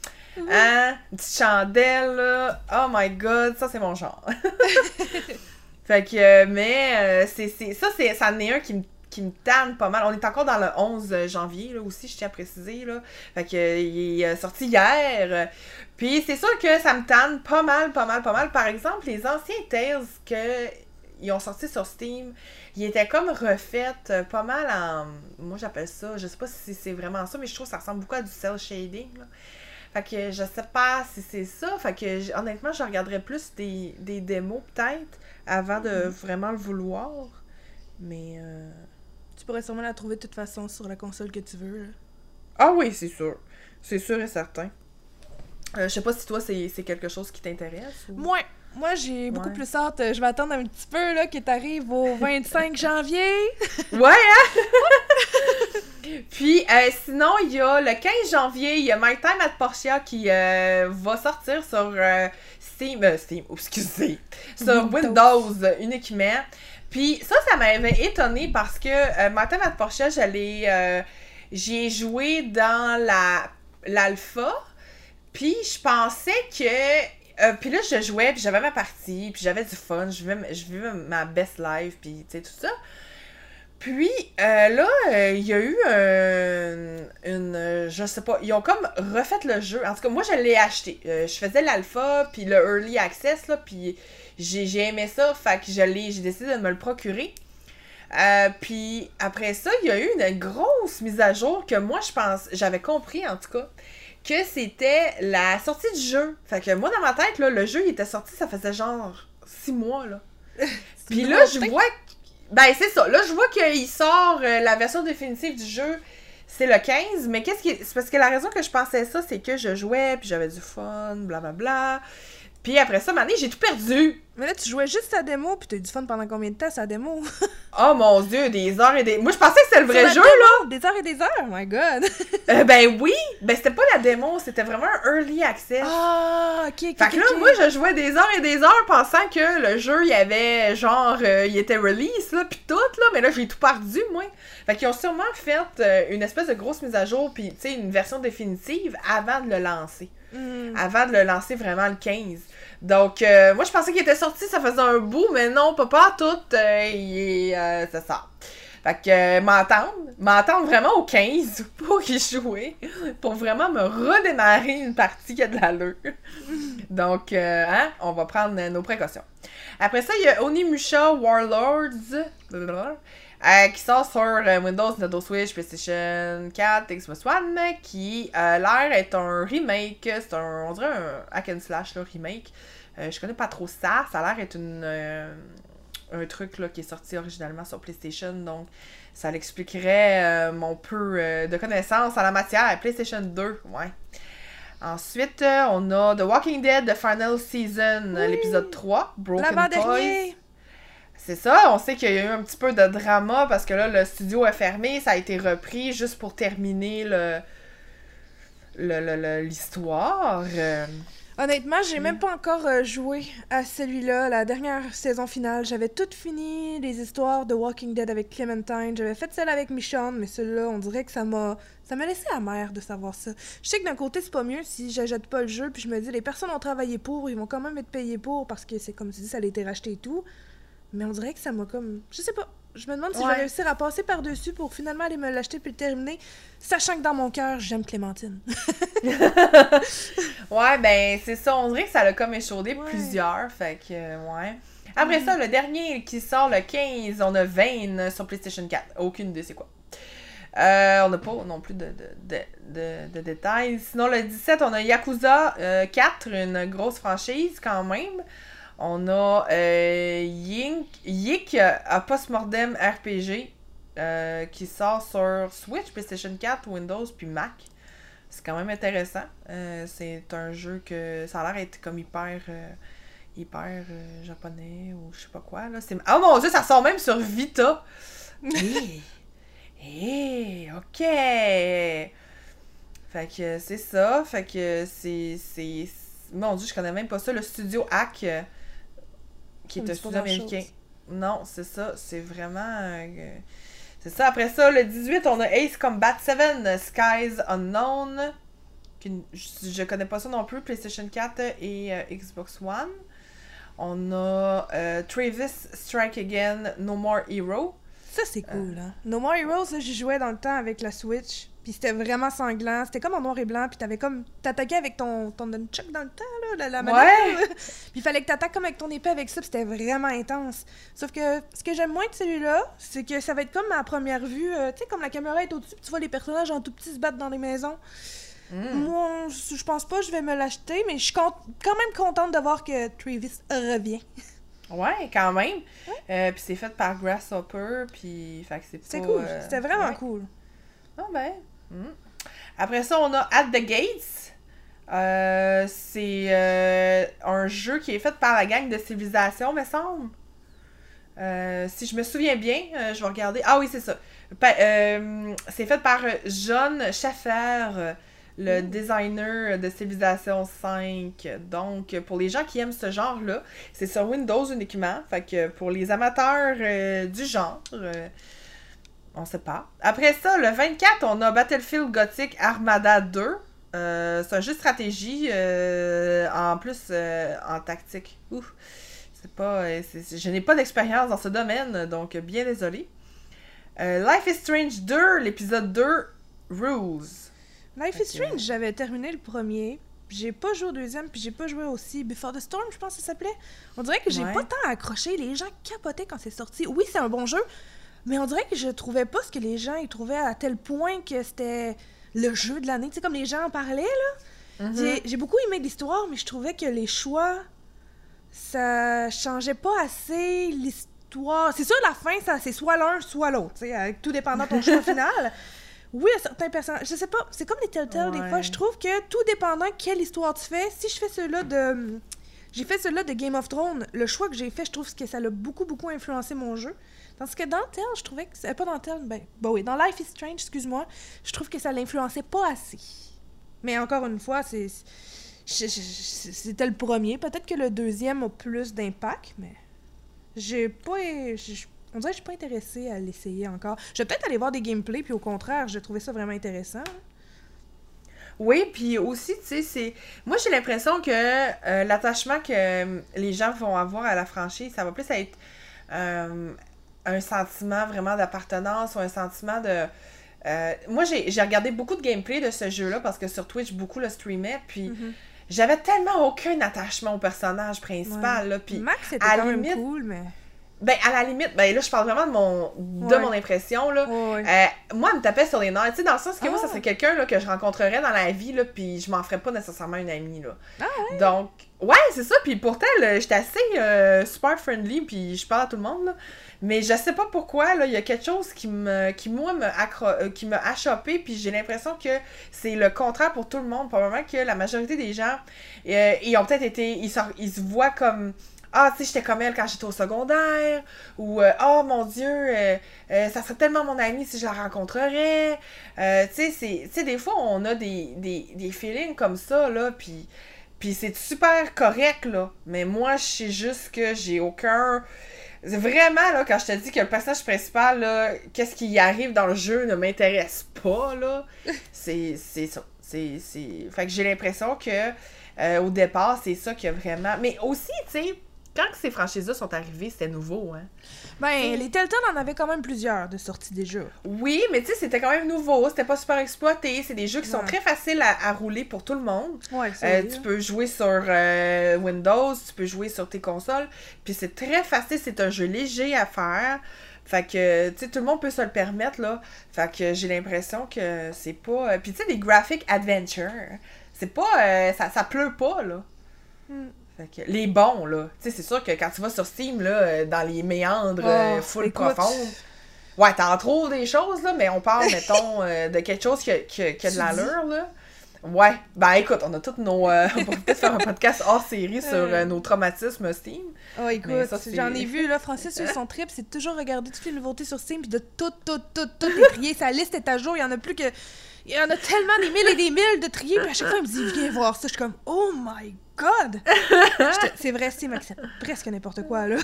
hein, une petite chandelle, là, oh my god, ça, c'est mon genre. fait que, euh, mais, c'est, c'est, ça, c'est, ça en est un qui me qui me tanne pas mal. On est encore dans le 11 janvier, là, aussi, je tiens à préciser, là. Fait que, euh, il est euh, sorti hier. euh, Puis c'est sûr que ça me tanne pas mal, pas mal, pas mal. Par exemple, les anciens Tales que ils ont sortis sur Steam, ils étaient comme refaits euh, pas mal en... Moi, j'appelle ça, je sais pas si c'est vraiment ça, mais je trouve que ça ressemble beaucoup à du cel shading, là. Fait que je sais pas si c'est ça. Fait que honnêtement, je regarderais plus des, des démos peut-être avant de vraiment le vouloir. Mais euh, Tu pourrais sûrement la trouver de toute façon sur la console que tu veux. là. Ah oui, c'est sûr. C'est sûr et certain. Euh, je sais pas si toi, c'est c'est quelque chose qui t'intéresse ou... Moi, moi j'ai beaucoup Ouais. plus hâte. Je vais attendre un petit peu là qu'il t'arrive au 25 janvier. Ouais, hein? Puis, euh, sinon, il y a le 15 janvier, il y a My Time at Portia qui euh, va sortir sur euh, Steam, euh, Steam, excusez, sur Windows. Windows uniquement. Puis ça, ça m'avait étonné parce que euh, My Time at Portia, j'allais, euh, j'y joué dans la l'alpha. Puis je pensais que euh, puis là je jouais puis j'avais ma partie puis j'avais du fun, je vivais, ma best life puis tu sais tout ça. Puis euh, là, euh, il y a eu un- une. euh, je sais pas. Ils ont comme refait le jeu. En tout cas, moi, je l'ai acheté. Euh, je faisais l'alpha, puis le early access, là, puis j'ai aimé ça. Fait que je l'ai- j'ai décidé de me le procurer. Euh, puis après ça, il y a eu une grosse mise à jour que moi, je pense. J'avais compris, en tout cas, que c'était la sortie du jeu. Fait que moi, dans ma tête, là, le jeu, il était sorti, ça faisait genre six mois, là. Puis là, je vois. Ben, c'est ça. Là, je vois qu'il sort euh, la version définitive du jeu. C'est le 15, mais qu'est-ce qui. C'est parce que la raison que je pensais ça, c'est que je jouais, puis j'avais du fun, blablabla. Puis après ça, mané, j'ai tout perdu. Mais là, tu jouais juste sa démo, puis t'as eu du fun pendant combien de temps sa démo? Oh mon dieu, des heures et des. Moi, je pensais que c'était le vrai jeu, démo, Des heures et des heures, my god! Euh, ben oui, ben c'était pas la démo, c'était vraiment un early access. Ah, ok, ok. Fait que là, moi, je jouais des heures et des heures pensant que le jeu, il y avait genre, euh, il était release, là, pis tout, là, mais là, j'ai tout perdu, moi. Fait qu'ils ont sûrement fait euh, une espèce de grosse mise à jour, puis tu sais, une version définitive avant de le lancer. Hmm. Avant de le lancer vraiment le 15. Donc, euh, moi, je pensais qu'il était sorti, ça faisait un bout, mais non, pas, pas tout. euh, il est, euh, ça. Fait que m'entendre, m'entendre vraiment au 15 pour y jouer, pour vraiment me redémarrer une partie qui a de l'allure. Donc, hein, on va prendre nos précautions. Après ça, il y a Onimusha Warlords euh, qui sort sur euh, Windows, Nintendo Switch, PlayStation 4, Xbox One, qui a l'air être un remake. C'est un, on dirait un hack and slash là, remake. Euh, je connais pas trop ça. Ça a l'air être une, euh, un truc là, qui est sorti originalement sur PlayStation. Donc, ça l'expliquerait euh, mon peu euh, de connaissances en la matière. PlayStation 2, ouais. Ensuite, euh, on a The Walking Dead, The Final Season, euh, Oui. l'épisode 3, Broken Toys. C'est ça, on sait qu'il y a eu un petit peu de drama parce que là, le studio est fermé, ça a été repris juste pour terminer le le- le- le- l'histoire. euh. Honnêtement, j'ai même pas encore euh, joué à celui-là, la dernière saison finale. J'avais tout fini, les histoires de Walking Dead avec Clementine. J'avais fait celle avec Michonne, mais celle-là, on dirait que ça m'a ça m'a laissé amère de savoir ça. Je sais que d'un côté, c'est pas mieux si j'achète pas le jeu, puis je me dis, les personnes ont travaillé pour, ils vont quand même être payés pour, parce que c'est comme tu dis, ça a été racheté et tout. Mais on dirait que ça m'a comme... Je sais pas. Je me demande si je vais réussir à passer par-dessus pour finalement aller me l'acheter puis le terminer, sachant que dans mon cœur, j'aime Clémentine. ouais, ben c'est ça. On dirait que ça l'a comme échaudé plusieurs. Fait que, ouais. Après ça, le dernier qui sort le 15, on a Vane sur PlayStation 4. Aucune idée c'est quoi. Euh, on n'a pas non plus de, de, détails. Sinon, le 17, on a Yakuza 4, euh, une grosse franchise quand même. On a euh, Yink, Yik à Postmortem RPG euh, qui sort sur Switch, PlayStation 4, Windows puis Mac. C'est quand même intéressant. Euh, c'est un jeu que ça a l'air d'être comme hyper hyper japonais ou je sais pas quoi. Là. Oh mon dieu, ça sort même sur Vita! Hé! Hé! ok! Fait que c'est ça. Fait que c'est. Mon dieu, je connais même pas ça. Le studio Hack qui est un studio américain. Non, c'est ça. C'est vraiment. Euh, c'est ça. Après ça, le 18, on a Ace Combat 7, Skies Unknown. je, connais pas ça non plus. PlayStation 4 et euh, Xbox One. On a euh, Travis Strike Again, No More Hero. Ça, c'est cool, hein. No More Heroes, j'y jouais dans le temps avec la Switch. Puis c'était vraiment sanglant. C'était comme en noir et blanc. Puis t'avais comme. T'attaquais avec ton, ton nunchuck dans le temps, là, la, la Ouais. puis il fallait que t'attaques comme avec ton épée avec ça. Puis c'était vraiment intense. Sauf que ce que j'aime moins de celui-là, c'est que ça va être comme ma première vue. Euh, tu sais, comme la caméra est au-dessus. tu vois les personnages en tout petit se battre dans les maisons. Hmm. Moi, je pense pas je vais me l'acheter. Mais je suis quand même contente de voir que Travis revient. Ouais, quand même. Euh, puis c'est fait par Grasshopper. Puis. Fait que c'est C'est cool. Euh, c'était vraiment cool. Ah ben. Après ça, on a At the Gates. Euh, c'est euh, un jeu qui est fait par la gang de civilisation, me semble. Euh, si je me souviens bien, je vais regarder. Ah oui, c'est ça. c'est fait par John Schaffer, le designer de Civilization 5. Donc, pour les gens qui aiment ce genre-là, c'est sur Windows uniquement. Fait que pour les amateurs du genre, on sait pas. Après ça, le 24, on a Battlefield Gothic Armada 2. Euh, c'est un jeu de stratégie euh, en plus euh, en tactique. C'est pas. je n'ai pas d'expérience dans ce domaine, donc bien désolé. Life is Strange 2, l'épisode 2, Rules. Life is Strange, j'avais terminé le premier. J'ai pas joué au deuxième, puis j'ai pas joué aussi Before the Storm, je pense que ça s'appelait. On dirait que j'ai pas tant accroché. Les gens capotaient quand c'est sorti. Oui, c'est un bon jeu, mais on dirait que je trouvais pas ce que les gens ils trouvaient à tel point que c'était le jeu de l'année. Tu sais, comme les gens en parlaient, là. Mm-hmm. J'ai beaucoup aimé l'histoire, mais je trouvais que les choix, ça changeait pas assez l'histoire. C'est sûr, la fin, ça c'est soit l'un, soit l'autre, tu sais, tout dépendant de ton choix final. Oui, à certains personnages. Je sais pas, c'est comme les Telltale, des fois. Je trouve que tout dépendant quelle histoire tu fais, si je fais cela de. J'ai fait cela de Game of Thrones, le choix que j'ai fait, je trouve que ça l'a beaucoup, beaucoup influencé mon jeu. Parce que dans Tel, je trouvais que. Pas dans Tel, ben. Bah oui, dans Life is Strange, excuse-moi, je trouve que ça l'influençait pas assez. Mais encore une fois, c'est. C'était le premier. Peut-être que le deuxième a plus d'impact, mais. J'ai pas. On dirait que je suis pas intéressée à l'essayer encore. Je vais peut-être aller voir des gameplays, puis au contraire, j'ai trouvé ça vraiment intéressant. Oui, puis aussi, tu sais, c'est. Moi, j'ai l'impression que euh, l'attachement que euh, les gens vont avoir à la franchise, ça va plus être. Euh, un sentiment vraiment d'appartenance ou un sentiment de. Euh, moi, j'ai regardé beaucoup de gameplay de ce jeu-là parce que sur Twitch, beaucoup le streamaient. Puis mhm. j'avais tellement aucun attachement au personnage principal. Là, puis Max, c'était quand même cool, mais. Ben, à la limite, ben là, je parle vraiment de mon, de mon impression, là. Euh, moi, elle me tapait sur les nerfs, tu sais, dans le sens que moi, ça ah. serait quelqu'un, là, que je rencontrerais dans la vie, là, puis je m'en ferais pas nécessairement une amie, là. Ah, Donc, ouais, c'est ça, puis pourtant, j'étais assez euh, super friendly, puis je parle à tout le monde, là. Mais je sais pas pourquoi, là, il y a quelque chose qui me qui moi me euh, qui m'a achoppé, puis j'ai l'impression que c'est le contraire pour tout le monde. Probablement que la majorité des gens euh, ils ont peut-être été ils, se voient comme ah, tu sais, j'étais comme elle quand j'étais au secondaire, ou euh, oh mon Dieu, ça serait tellement mon amie si je la rencontrerais. tu sais, des fois, on a des, des, des feelings comme ça, là, puis Puis c'est super correct, là. Mais moi, je sais juste que j'ai aucun. Vraiment, là, quand je te dis que le personnage principal, là, qu'est-ce qui y arrive dans le jeu ne m'intéresse pas, là. c'est ça. C'est. Fait que j'ai l'impression que euh, au départ, c'est ça qui a vraiment. Mais aussi, tu sais, quand ces franchises-là sont arrivées, c'était nouveau, hein? Ben, les Telltale en avaient quand même plusieurs de sorties des jeux. Oui, mais tu sais, c'était quand même nouveau, c'était pas super exploité, c'est des jeux qui sont très faciles à, rouler pour tout le monde. Ouais, euh, Tu peux jouer sur euh, Windows, tu peux jouer sur tes consoles, puis c'est très facile, c'est un jeu léger à faire. Fait que, tu sais, tout le monde peut se le permettre, là. Fait que j'ai l'impression que c'est pas... Puis tu sais, les graphic adventure, c'est pas... ça, ça pleut pas, là. Les bons, là. Tu sais, c'est sûr que quand tu vas sur Steam, là, euh, dans les méandres euh, oh, full profondes, ouais, t'en trouves des choses, là, mais on parle, mettons, euh, de quelque chose qui a, qui a, de l'allure, là. Ouais, ben écoute, on a toutes nos. on pourrait peut-être faire un podcast hors série sur nos traumatismes Steam. Oh, écoute, j'en ai vu, là, Francis, sur son trip, c'est toujours regarder toutes les nouveautés sur Steam, puis de tout, tout, tout, tout trier. Sa liste est à jour, il y en a plus que. Il y en a tellement des mille et des mille de trier, puis à chaque fois, il me dit, viens voir ça. Je suis comme, oh my god! c'est vrai, c'est presque n'importe quoi, là.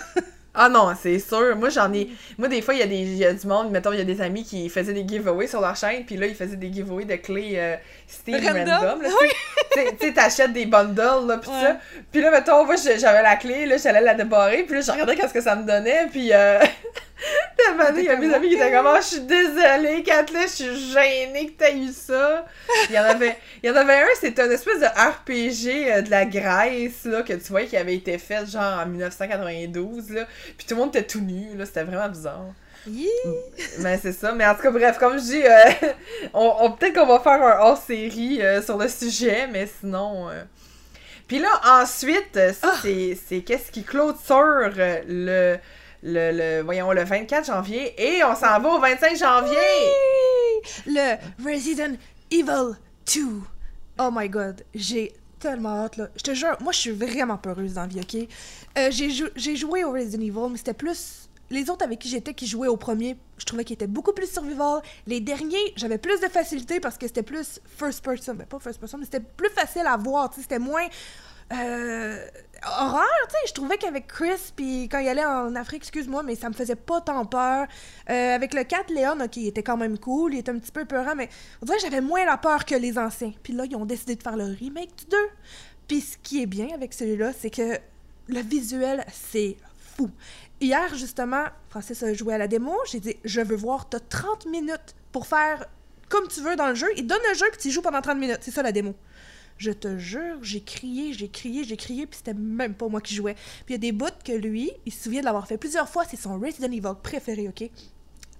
Ah non, c'est sûr. Moi, j'en ai. Moi, des fois, il y, a des... y a du monde, mettons, il y a des amis qui faisaient des giveaways sur leur chaîne, puis là, ils faisaient des giveaways de clés euh, Steam random? tu sais, t'achètes des bundles, là, pis ça. Puis là, mettons, moi, j'avais la clé, là, j'allais la débarrer, puis là, je regardais qu'est-ce que ça me donnait, puis. Euh... il y a mes amis qui étaient comme, oh, je suis désolée, Kathleen, je suis gênée que t'aies eu ça. Il y en avait, il y en avait un, c'était une espèce de RPG euh, de la Grèce, là, que tu vois, qui avait été fait, genre, en 1992, là. Puis tout le monde était tout nu, là, c'était vraiment bizarre. Mais c'est ça. Mais en tout cas, bref, comme je dis, euh, on, peut-être qu'on va faire un hors-série euh, sur le sujet, mais sinon... Puis là, ensuite, ça, ah! c'est qu'est-ce qui clôture le le, voyons, le 24 janvier et on s'en va au 25 janvier! Le Resident Evil 2. Oh my god, j'ai tellement hâte, là. Je te jure, moi, je suis vraiment peureuse dans la vie, OK? Euh, j'ai joué au Resident Evil, mais c'était plus... Les autres avec qui j'étais, qui jouaient au premier, je trouvais qu'ils étaient beaucoup plus survival. Les derniers, j'avais plus de facilité parce que c'était plus first person. Ben, pas first person, mais c'était plus facile à voir. C'était moins euh, horreur. Je trouvais qu'avec Chris, puis quand il allait en Afrique, excuse-moi, mais ça me faisait pas tant peur. Euh, avec le 4, Léon, ok, il était quand même cool, il était un petit peu peurant, mais on dirait j'avais moins la peur que les anciens. Puis là, ils ont décidé de faire le remake du 2. Puis ce qui est bien avec celui-là, c'est que le visuel, c'est fou. Hier, justement, Francis a joué à la démo. J'ai dit, je veux voir, t'as 30 minutes pour faire comme tu veux dans le jeu. Il donne le jeu, puis tu joues pendant 30 minutes. C'est ça la démo. Je te jure, j'ai crié, j'ai crié, j'ai crié, puis c'était même pas moi qui jouais. Puis il y a des bouts que lui, il se souvient de l'avoir fait plusieurs fois, c'est son Resident Evil préféré, ok?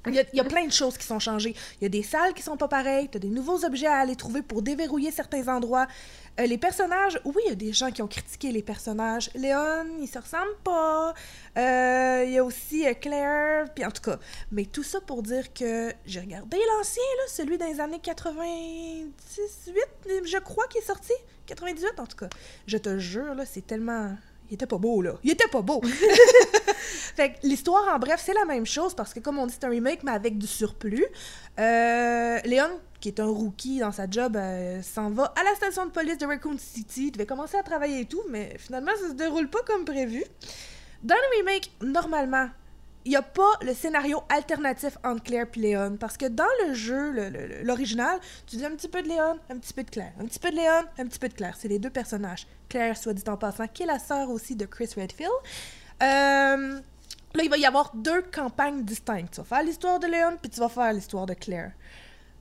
Il y, a, plein de choses qui sont changées. Il y a des salles qui sont pas pareilles, tu as des nouveaux objets à aller trouver pour déverrouiller certains endroits. Euh, les personnages, oui, il y a des gens qui ont critiqué les personnages. Léon, il se ressemble pas. Euh, il y a aussi euh, Claire, puis en tout cas. Mais tout ça pour dire que j'ai regardé l'ancien, là, celui des années 98, je crois, qui est sorti. 98 en tout cas. Je te jure, là, c'est tellement il était pas beau, là. Il était pas beau! fait que l'histoire, en bref, c'est la même chose parce que, comme on dit, c'est un remake, mais avec du surplus. Euh, Léon, qui est un rookie dans sa job, euh, s'en va à la station de police de Raccoon City. Il devait commencer à travailler et tout, mais finalement, ça se déroule pas comme prévu. Dans le remake, normalement, il n'y a pas le scénario alternatif entre Claire et Léon. Parce que dans le jeu, l'original, tu dis un petit peu de Léon, un petit peu de Claire. Un petit peu de Léon, un petit peu de Claire. C'est les deux personnages. Claire, soit dit en passant, qui est la sœur aussi de Chris Redfield. Euh, là, il va y avoir deux campagnes distinctes. Tu vas faire l'histoire de Léon, puis tu vas faire l'histoire de Claire.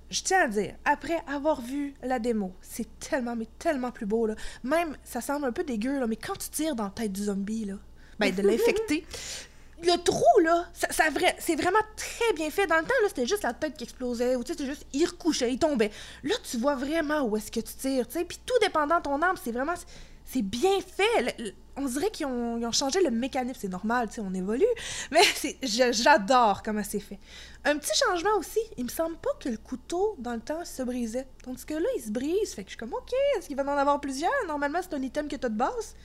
Je tiens à dire, après avoir vu la démo, c'est tellement, mais tellement plus beau, là. Même, ça semble un peu dégueu, là, mais quand tu tires dans la tête du zombie, là, ben, de l'infecté, le trou, là, ça, c'est vraiment très bien fait. Dans le temps, là, c'était juste la tête qui explosait, ou tu sais, c'était juste, il recouchait, il tombait. Là, tu vois vraiment où est-ce que tu tires, tu sais. Puis tout dépendant de ton arme, c'est vraiment, c'est bien fait. on dirait qu'ils ont, changé le mécanisme. C'est normal, tu sais, on évolue. Mais j'adore comment c'est fait. Un petit changement aussi, il me semble pas que le couteau, dans le temps, se brisait. Tandis que là, il se brise. Fait que je suis comme, OK, est-ce qu'il va en avoir plusieurs? Normalement, c'est un item que tu as de base.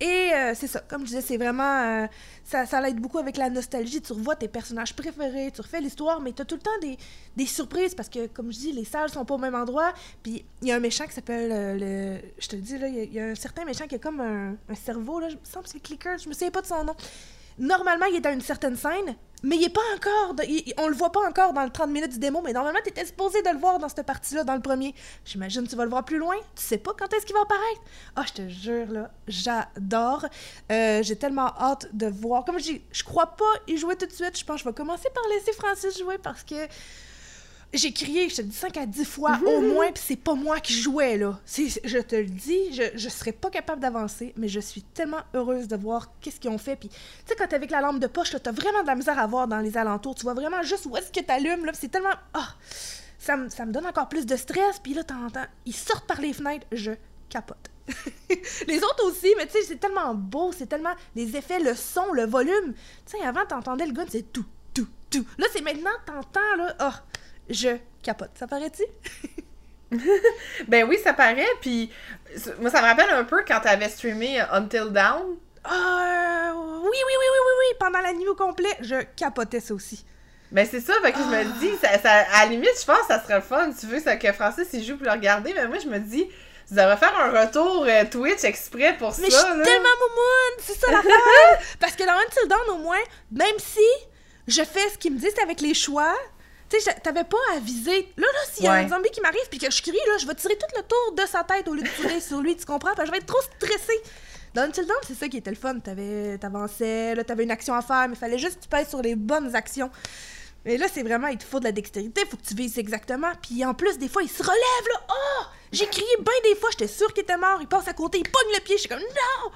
Et euh, c'est ça, comme je disais, c'est vraiment. euh, ça, ça l'aide beaucoup avec la nostalgie. Tu revois tes personnages préférés, tu refais l'histoire, mais t'as tout le temps des, surprises parce que, comme je dis, les salles sont pas au même endroit. Puis il y a un méchant qui s'appelle. euh, le... Je te le dis, il y a- un certain méchant qui a comme un, cerveau, là. Je me semble que c'est Clicker, je me souviens pas de son nom. Normalement, il est dans une certaine scène, mais il est pas encore. dans- il- on le voit pas encore dans le 30 minutes du démo, mais normalement, t'étais supposé de le voir dans cette partie-là, dans le premier. J'imagine tu vas le voir plus loin. Tu sais pas quand est-ce qu'il va apparaître. Ah, je te jure, là, j'adore. Euh, J'ai tellement hâte de voir. Comme je dis, je crois pas y jouer tout de suite. Je pense que je vais commencer par laisser Francis jouer parce que. J'ai crié, je te dis 5 à 10 fois au moins, puis c'est pas moi qui jouais, là. Je te le dis, je, je serais pas capable d'avancer, mais je suis tellement heureuse de voir qu'est-ce qu'ils ont fait. Puis, tu sais, quand t'es avec la lampe de poche, là, t'as vraiment de la misère à voir dans les alentours. Tu vois vraiment juste où est-ce que t'allumes, là, c'est tellement... Ah! ça, me- ça me donne encore plus de stress, puis là, t'entends, ils sortent par les fenêtres, je capote. les autres aussi, mais tu sais, c'est tellement beau, c'est tellement... Les effets, le son, le volume. Tu sais, avant, t'entendais le gun, c'est tout, tout, tout. Là, c'est maintenant, t'entends, là, ah, je capote. Ça paraît-tu? Ben oui, ça paraît, puis moi, ça me rappelle un peu quand t'avais streamé Until Down. Ah, oui, oui, oui, oui, oui, oui, pendant la nuit au complet, je capotais ça aussi. Ben c'est ça, fait que je me Ah. dis, ça, ça- à la limite, je pense que ça serait le fun, tu veux, ça, que Francis il joue pour le regarder, mais moi, je me dis, vous devriez faire un retour euh, Twitch exprès pour Mais je ça, suis là. tellement moumoune, c'est ça! Parce que dans Until Dawn, au moins, même si je fais ce qu'ils me disent avec les choix, tu sais, t'avais pas à viser. Là, là, s'il y a Ouais. un zombie qui m'arrive puis que je crie, là, je vais tirer tout le tour de sa tête au lieu de tirer sur lui, tu comprends? Parce que je vais être trop stressée. Dans Until Dawn, c'est ça qui était le fun. T'avais- T'avançais, là, t'avais une action à faire, mais il fallait juste que tu pèses sur les bonnes actions. Mais là, c'est vraiment, il te faut de la dextérité, faut que tu vises exactement. Puis en plus, des fois, il se relève, là. Oh! J'ai crié bien des fois, j'étais sûre qu'il était mort. Il passe à côté, il pogne le pied, je suis comme non!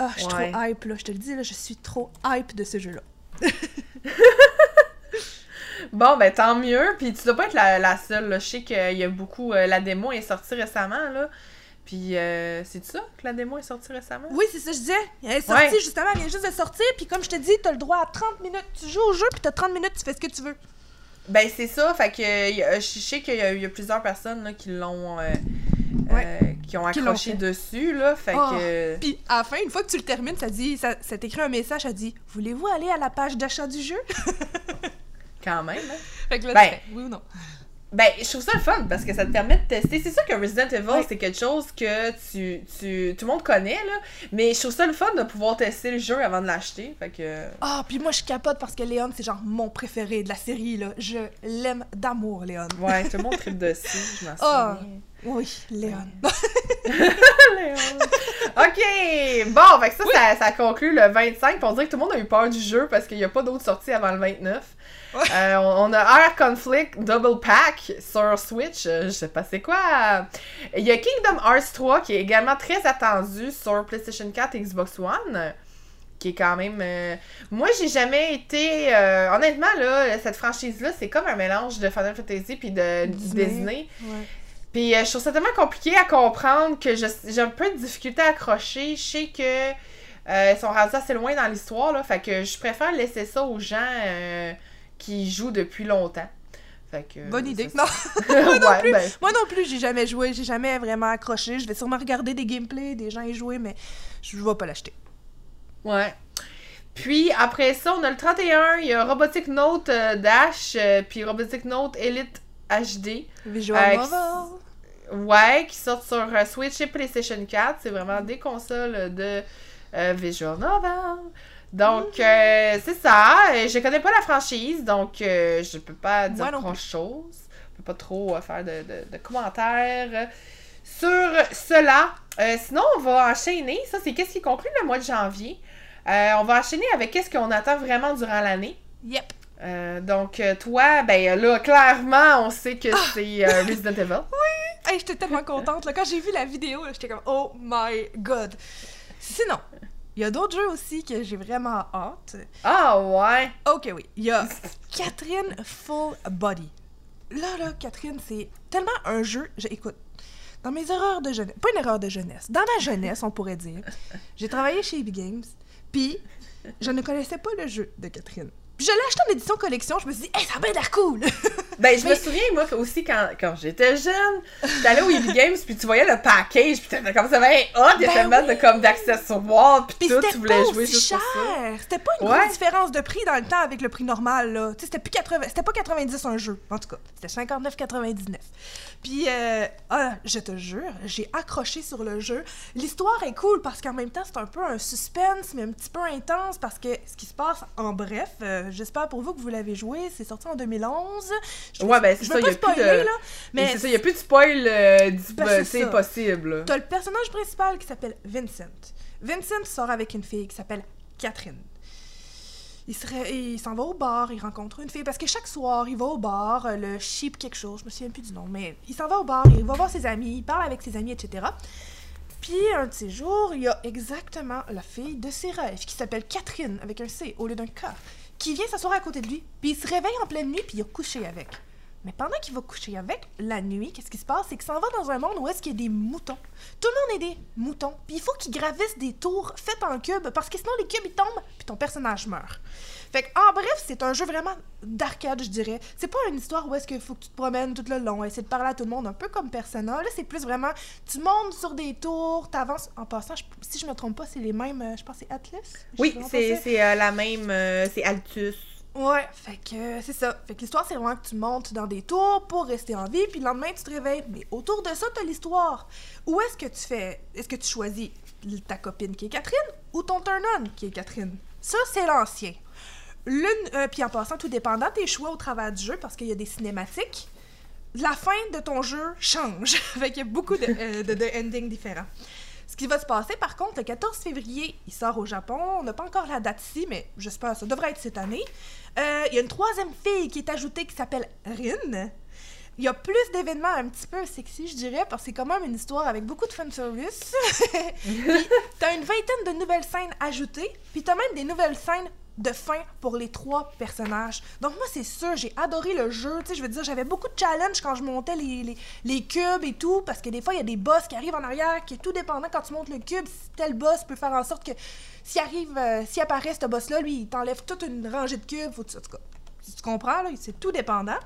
Ah, je suis Ouais. trop hype, là. Je te le dis, là, je suis trop hype de ce jeu-là. Bon, ben tant mieux, puis tu dois pas être la, la seule, là. Je sais qu'il y a beaucoup... euh, la démo est sortie récemment, là. Puis, euh, c'est ça que la démo est sortie récemment? Oui, c'est ça que je disais. Elle est sortie, Ouais. justement, elle vient juste de sortir. Puis comme je te dis, t'as le droit à 30 minutes. Tu joues au jeu, puis t'as 30 minutes, tu fais ce que tu veux. Ben c'est ça, fait que je sais qu'il y, y a plusieurs personnes là, qui l'ont euh, Ouais. euh, qui ont accroché dessus là, fait Oh. que Puis à la fin, une fois que tu le termines, ça dit, ça, ça t'écrit un message, ça dit Voulez-vous aller à la page d'achat du jeu? quand même. hein. Fait que là, Ben. tu oui ou non? Ben je trouve ça le fun parce que ça te permet de tester. C'est sûr que Resident Evil c'est quelque chose que tu, tu tout le monde connaît là, mais je trouve ça le fun de pouvoir tester le jeu avant de l'acheter, fait que Ah, puis moi, je capote parce que Léon, c'est genre mon préféré de la série, là. Je l'aime d'amour, Léon. ouais, tout le monde tripe dessus, je m'en souviens. Oui, Léon. Léon. ok, bon, fait que ça, ça, ça conclut le 25. puis on dirait que tout le monde a eu peur du jeu parce qu'il n'y a pas d'autres sorties avant le 29. Euh, on, on a Air Conflict Double Pack sur Switch. euh, je sais pas c'est quoi. Il y a Kingdom Hearts 3 qui est également très attendu sur PlayStation 4 et Xbox One. Qui est quand même. euh, Moi, j'ai jamais été. euh, Honnêtement, là, cette franchise-là, c'est comme un mélange de Final Fantasy puis de Disney. Disney. Ouais. Puis euh, je trouve ça tellement compliqué à comprendre que j'ai un peu de difficulté à accrocher. Je sais que euh, ils sont rendus assez loin dans l'histoire, là. Fait que je préfère laisser ça aux gens euh, qui jouent depuis longtemps. Fait que. Bonne idée. Non, ça. ouais, ben, moi non plus, j'ai jamais joué, j'ai jamais vraiment accroché. Je vais sûrement regarder des gameplays, des gens y jouer, mais je vais pas l'acheter. ouais. Puis après ça, on a le 31, il y a Robotic Note euh, Dash, euh, puis Robotic Note Elite HD. Visual Euh, novel. Ouais, qui sortent sur euh, Switch et PlayStation 4. C'est vraiment des consoles de euh, Visual Novel. Donc, euh, c'est ça. Euh, Je connais pas la franchise, donc euh, je peux pas dire Moi non grand chose. Je peux pas trop euh, faire de, de- de commentaires sur cela. Sinon, on va enchaîner. Ça, c'est qu'est-ce qui conclut le mois de janvier. On va enchaîner avec qu'est-ce qu'on attend vraiment durant l'année. Yep. Euh, donc, toi, ben là, clairement, on sait que Ah! c'est euh, Resident Evil. Hey, j'étais tellement contente. Là. Quand j'ai vu la vidéo, j'étais comme Oh my god. Sinon, il y a d'autres jeux aussi que j'ai vraiment hâte. Ah ouais! Ok, oui. Il y a Catherine Full Body. Là, là, Catherine, c'est tellement un jeu. je- écoute, dans mes erreurs de jeunesse, pas une erreur de jeunesse, dans ma jeunesse, on pourrait dire, j'ai travaillé chez EB Games, puis je ne connaissais pas le jeu de Catherine. Puis je l'ai acheté en édition collection, je me suis dit, hey, ça a bien l'air cool! Ben, je me souviens, moi, aussi, quand, quand j'étais jeune, t'allais au EB Games, puis tu voyais le package, puis t'étais comme ça, ben, oh, il y a Ben tellement de, comme, d'accessoires, puis Puis tout, tu pas voulais jouer juste cher. pour ça. C'était pas une Ouais. grosse différence de prix dans le temps avec le prix normal, là. Tu sais, c'était plus 80... C'était pas 90 un jeu, en tout cas. C'était 59,99. Puis, euh, ah, je te jure, j'ai accroché sur le jeu. L'histoire est cool parce qu'en même temps, c'est un peu un suspense, mais un petit peu intense parce que ce qui se passe, en bref, euh, j'espère pour vous que vous l'avez joué, c'est sorti en 2011. Je Ouais, ben, c'est ça, il y pas a plus de... là, Mais c'est ça, il a plus de spoil, euh, Ben, ben, c'est possible. T'as le personnage principal qui s'appelle Vincent. Vincent sort avec une fille qui s'appelle Catherine. Il s'en va au bar, il rencontre une fille, parce que chaque soir, il va au bar, euh, le sheep quelque chose, je me souviens plus du nom, mais il s'en va au bar, il va voir ses amis, il parle avec ses amis, etc. Puis, un de ces jours, il y a exactement la fille de ses rêves, qui s'appelle Catherine, avec un C au lieu d'un K, qui vient s'asseoir à côté de lui, puis il se réveille en pleine nuit, puis il a couché avec. Mais pendant qu'il va coucher avec, la nuit, qu'est-ce qui se passe? C'est qu'il s'en va dans un monde où est-ce qu'il y a des moutons. Tout le monde est des moutons. Puis il faut qu'ils gravissent des tours faites en cubes, parce que sinon les cubes ils tombent, puis ton personnage meurt. Fait que, en bref, c'est un jeu vraiment d'arcade, je dirais. C'est pas une histoire où est-ce qu'il faut que tu te promènes tout le long, essayer de parler à tout le monde, un peu comme Persona. Là, c'est plus vraiment, tu montes sur des tours, t'avances. En passant, je- si je me trompe pas, c'est les mêmes, euh, je pense que c'est Atlas? Oui, c'est, euh, la même, euh, c'est Altus. Ouais, fait que c'est ça. Fait que l'histoire, c'est vraiment que tu montes dans des tours pour rester en vie, puis le lendemain, tu te réveilles. Mais autour de ça, t'as l'histoire. Où est-ce que tu fais Est-ce que tu choisis ta copine qui est Catherine ou ton turn-on qui est Catherine? Ça, c'est l'ancien. Euh, puis en passant, tout dépendant tes choix au travers du jeu, parce qu'il y a des cinématiques, la fin de ton jeu change. fait y a beaucoup de, euh, endings différents. Ce qui va se passer, par contre, le 14 février, il sort au Japon. On n'a pas encore la date ici, mais j'espère ça devrait être cette année. Euh, Il y a une troisième fille qui est ajoutée qui s'appelle Rin. Il y a plus d'événements un petit peu sexy, je dirais, parce que c'est quand même une histoire avec beaucoup de fanservice. puis t'as une vingtaine de nouvelles scènes ajoutées, puis t'as même des nouvelles scènes de fin pour les trois personnages. Donc moi, c'est sûr, j'ai adoré le jeu. Tu sais, je veux dire, j'avais beaucoup de challenges quand je montais les, les, les cubes et tout, parce que des fois, il y a des boss qui arrivent en arrière, qui est tout dépendant quand tu montes le cube, si tel boss peut faire en sorte que s'il arrive, euh, s'il apparaît ce boss-là, lui, il t'enlève toute une rangée de cubes. Faut tout tu comprends, là, c'est tout dépendant.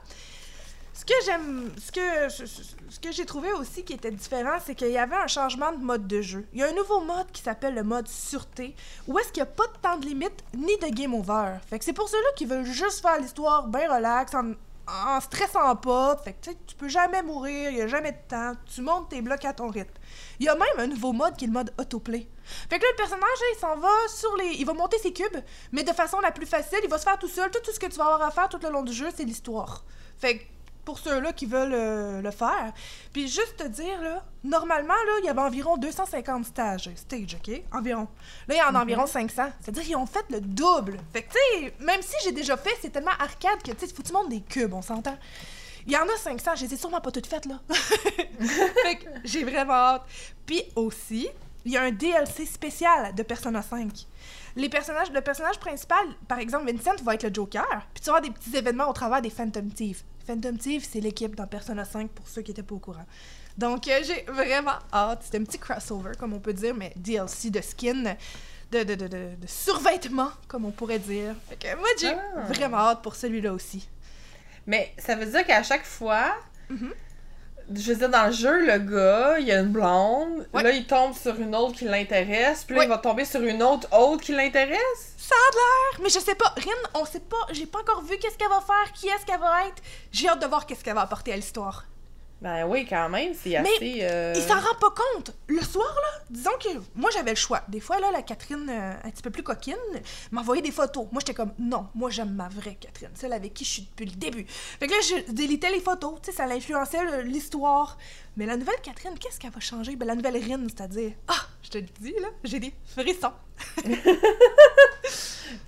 Ce que j'aime, ce que, ce- que j'ai trouvé aussi qui était différent, c'est qu'il y avait un changement de mode de jeu. Il y a un nouveau mode qui s'appelle le mode sûreté, où est-ce qu'il n'y a pas de temps de limite ni de game over. Fait que c'est pour ceux-là qui veulent juste faire l'histoire bien relax, en, stressant pas. Fait que tu peux jamais mourir, il n'y a jamais de temps. Tu montes tes blocs à ton rythme. Il y a même un nouveau mode qui est le mode autoplay. Fait que là, le personnage, il s'en va sur les. Il va monter ses cubes, mais de façon la plus facile, il va se faire tout seul. Tout, tout ce que tu vas avoir à faire tout le long du jeu, c'est l'histoire. Fait que pour ceux-là qui veulent euh, le faire. Puis juste te dire, là, normalement, là, il y avait environ 250 stages, stage, OK? Environ. Là, il y en a environ 500. C'est-à-dire qu'ils ont fait le double. Fait que, tu sais, même si j'ai déjà fait, c'est tellement arcade que, tu sais, faut que tu montes des cubes, on s'entend. Il y en a 500, je les ai sûrement pas toutes faites, là. fait que j'ai vraiment hâte. Puis aussi, il y a un DLC spécial de Persona 5. Les personnages, le personnage principal, par exemple Vincent, va être le Joker, puis tu vas avoir des petits événements au travers des Phantom Thieves. Phantom Thieves, c'est l'équipe dans Persona 5 pour ceux qui étaient pas au courant. Donc euh, j'ai vraiment hâte. C'était un petit crossover, comme on peut dire, mais DLC de skin, de, de, de, de, de survêtement, comme on pourrait dire. Fait que moi, j'ai Ah. vraiment hâte pour celui-là aussi. Mais ça veut dire qu'à chaque fois, Mhm. Je veux dire, dans le jeu, le gars, il y a une blonde, Ouais. là, il tombe sur une autre qui l'intéresse, puis là, Ouais. il va tomber sur une autre autre qui l'intéresse? Ça a l'air, mais je sais pas. Rin, on sait pas. J'ai pas encore vu qu'est-ce qu'elle va faire, qui est-ce qu'elle va être. J'ai hâte de voir qu'est-ce qu'elle va apporter à l'histoire. Ben oui, quand même, c'est assez... euh, Il s'en rend pas compte. Le soir, là, disons que moi, j'avais le choix. Des fois, là, la Catherine, euh, un petit peu plus coquine, m'envoyait des photos. Moi, j'étais comme, non, moi, j'aime ma vraie Catherine, celle avec qui je suis depuis le début. Fait que là, je délitais les photos, tu sais, ça l'influençait l'histoire. Mais la nouvelle Catherine, qu'est-ce qu'elle va changer? Ben, la nouvelle Rin, c'est-à-dire, ah, je te le dis, là, j'ai des frissons.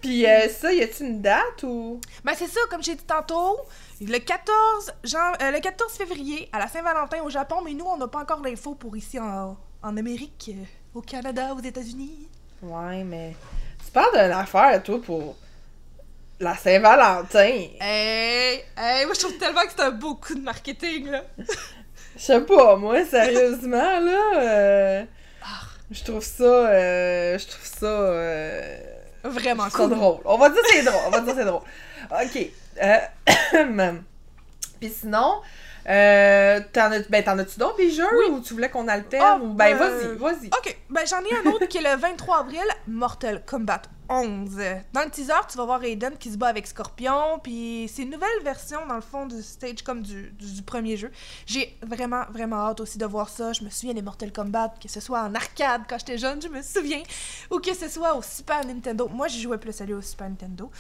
Puis euh, ça, y a-tu une date ou... Ben, c'est ça, comme j'ai dit tantôt, le 14, jan- euh, le 14 février, à la Saint-Valentin au Japon, mais nous, on n'a pas encore l'info pour ici en, en Amérique, euh, au Canada, aux États-Unis. Ouais, mais... Tu parles d'une affaire, toi, pour la Saint-Valentin. Hey, hey, moi je trouve tellement que c'est un beau coup de marketing là. Je sais pas, moi, sérieusement, là... euh, Ah. Je trouve ça... euh, Je trouve ça... euh, Vraiment cool. drôle. On va dire c'est drôle. On va dire c'est drôle. OK. Euh, Puis sinon, euh, t'en ben, t'en as-tu d'autres des jeux ou tu voulais qu'on alterne? Ou... Ben, euh, vas-y, vas-y. Ok, ben j'en ai un autre qui est le 23 avril, Mortal Kombat 11. Dans le teaser, tu vas voir Aiden qui se bat avec Scorpion, puis c'est une nouvelle version, dans le fond, du stage comme du, premier jeu. J'ai vraiment, vraiment hâte aussi de voir ça. Je me souviens des Mortal Kombat, que ce soit en arcade quand j'étais jeune, je me souviens, ou que ce soit au Super Nintendo. Moi, j'y jouais plus à au Super Nintendo.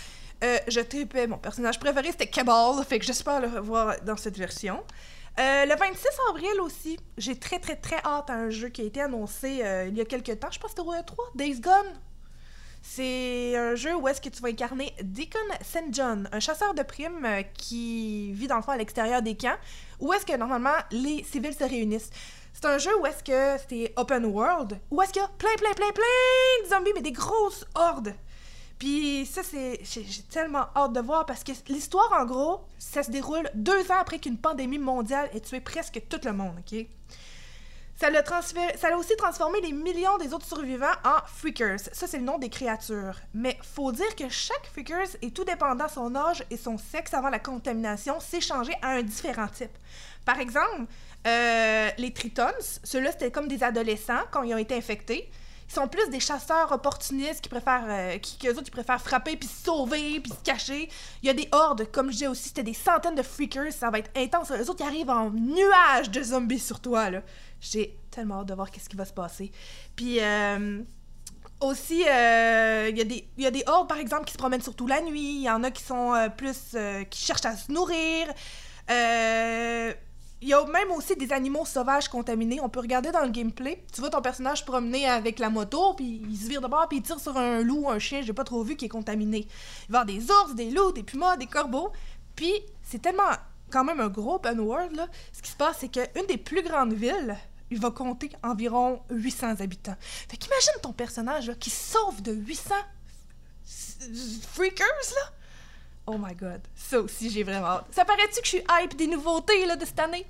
Euh, je tripais, mon personnage préféré c'était Cabal, fait que j'espère le revoir dans cette version. Euh, le 26 avril aussi, j'ai très très très hâte à un jeu qui a été annoncé euh, il y a quelques temps, je pense que c'était au E3, Days Gone. C'est un jeu où est-ce que tu vas incarner Deacon St. John, un chasseur de primes euh, qui vit dans le fond à l'extérieur des camps, où est-ce que normalement les civils se réunissent. C'est un jeu où est-ce que c'est open world, où est-ce qu'il y a plein plein plein plein de zombies, mais des grosses hordes. Puis ça, c'est. J'ai j'ai tellement hâte de voir parce que l'histoire, en gros, ça se déroule deux ans après qu'une pandémie mondiale ait tué presque tout le monde, ok? Ça l'a aussi transformé les millions des autres survivants en freakers. Ça, c'est le nom des créatures. Mais faut dire que chaque freakers est tout dépendant son âge et son sexe avant la contamination s'est changé à un différent type. Par exemple, euh, les Tritons, ceux-là, c'était comme des adolescents quand ils ont été infectés. Ils sont plus des chasseurs opportunistes qui préfèrent, euh, qui, qu'eux autres, ils préfèrent frapper puis se sauver puis se cacher. Il y a des hordes, comme je disais aussi, c'était des centaines de freakers, ça va être intense. Eux autres, ils arrivent en nuage de zombies sur toi, là. J'ai tellement hâte de voir qu'est-ce qui va se passer. Puis, euh, aussi, euh, il y, des- il y a des hordes, par exemple, qui se promènent surtout la nuit. Il y en a qui sont euh, plus... euh, qui cherchent à se nourrir. Euh, il y a même aussi des animaux sauvages contaminés. On peut regarder dans le gameplay. Tu vois ton personnage promener avec la moto, puis il se vire de bord, puis il tire sur un loup, un chien, j'ai pas trop vu, qui est contaminé. Il va y avoir des ours, des loups, des pumas, des corbeaux. Puis c'est tellement quand même un gros open world, là. Ce qui se passe, c'est qu'une des plus grandes villes, il va compter environ 800 habitants. Fait qu'imagine ton personnage, là, qui sauve de 800 freakers, là. Oh my god, ça aussi j'ai vraiment hâte. Ça paraît-tu que je suis hype des nouveautés là, de cette année?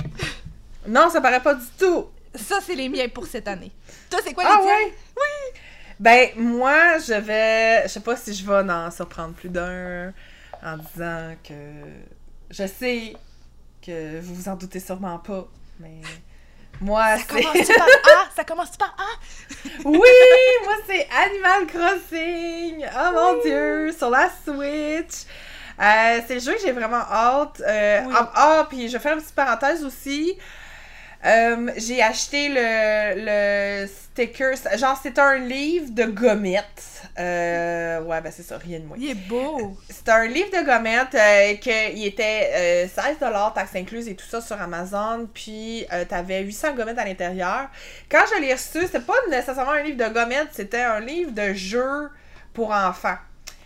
Non, ça paraît pas du tout. Ça, c'est les miens pour cette année. Toi, c'est quoi les Ah tiens? ouais? Oui! Ben, moi, je vais. Je sais pas si je vais en surprendre plus d'un en disant que. Je sais que vous vous en doutez sûrement pas, mais. Moi, Ça commence par A? Ça commence par A? Oui! Moi, c'est Animal Crossing! Oh mon dieu! Sur la Switch! Euh, c'est le jeu que j'ai vraiment hâte. Euh, Oui. Ah, ah, puis je vais faire une petite parenthèse aussi. Euh, j'ai acheté le, le sticker. Genre, c'est un livre de gommettes. Euh, ouais, ben c'est ça, rien de moins. Il est beau. C'est un livre de gommettes euh, que il était euh, 16$, taxes incluses et tout ça sur Amazon. Puis euh, t'avais 800 gommettes à l'intérieur. Quand je l'ai reçu, c'était pas nécessairement un livre de gommettes, c'était un livre de jeux pour enfants.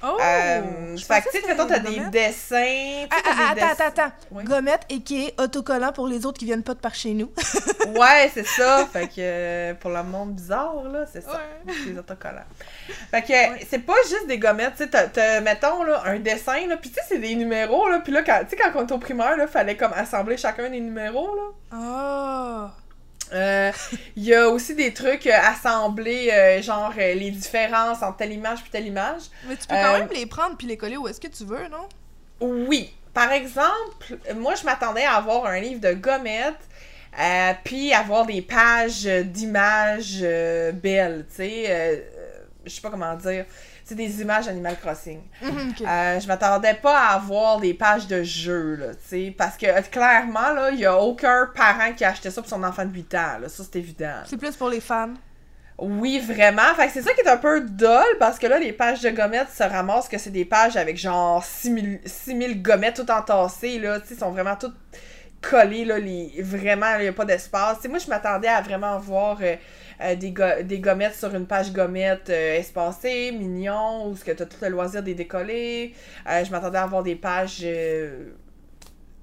Oh! Euh, fait que tu sais, mettons, t'as des dessins. Ah, ah, des attends, attends, attends. Oui. Gommette et qui est autocollant pour les autres qui viennent pas de par chez nous. Ouais, c'est ça. fait que euh, pour le monde bizarre, là, c'est ça. Ouais. Les autocollants. Fait que c'est pas juste des gommettes, tu sais, mettons, là, un dessin, là, pis tu sais, c'est des numéros, là, pis là, quand, tu sais, quand on était au primaire, là, fallait comme assembler chacun des numéros, là. Oh! Euh, Il y a aussi des trucs euh, assemblés, euh, genre euh, les différences entre telle image puis telle image. Mais tu peux quand même les prendre puis les coller où est-ce que tu veux, non? Oui. Par exemple, moi, je m'attendais à avoir un livre de gommettes, puis avoir des pages d'images belles, tu sais. je sais pas comment dire. C'est des images Animal Crossing. Mhm. Euh, je m'attendais pas à avoir des pages de jeux, là, tu sais. Parce que euh, clairement, là, il y a aucun parent qui a acheté ça pour son enfant de 8 ans, là. Ça, c'est évident. C'est plus pour les fans. Oui, vraiment. Fait que c'est ça qui est un peu dole parce que là, les pages de gommettes se ramassent que c'est des pages avec genre 6000, 6000 gommettes toutes entassées, là. Tu sais, sont vraiment toutes collées, là. Les... Vraiment, il n'y a pas d'espace. Moi, je m'attendais à vraiment voir euh, euh, des, go- des gommettes sur une page gommette euh, espacée, mignon, où ce que t'as tout le loisir des décoller. Euh, je m'attendais à avoir des pages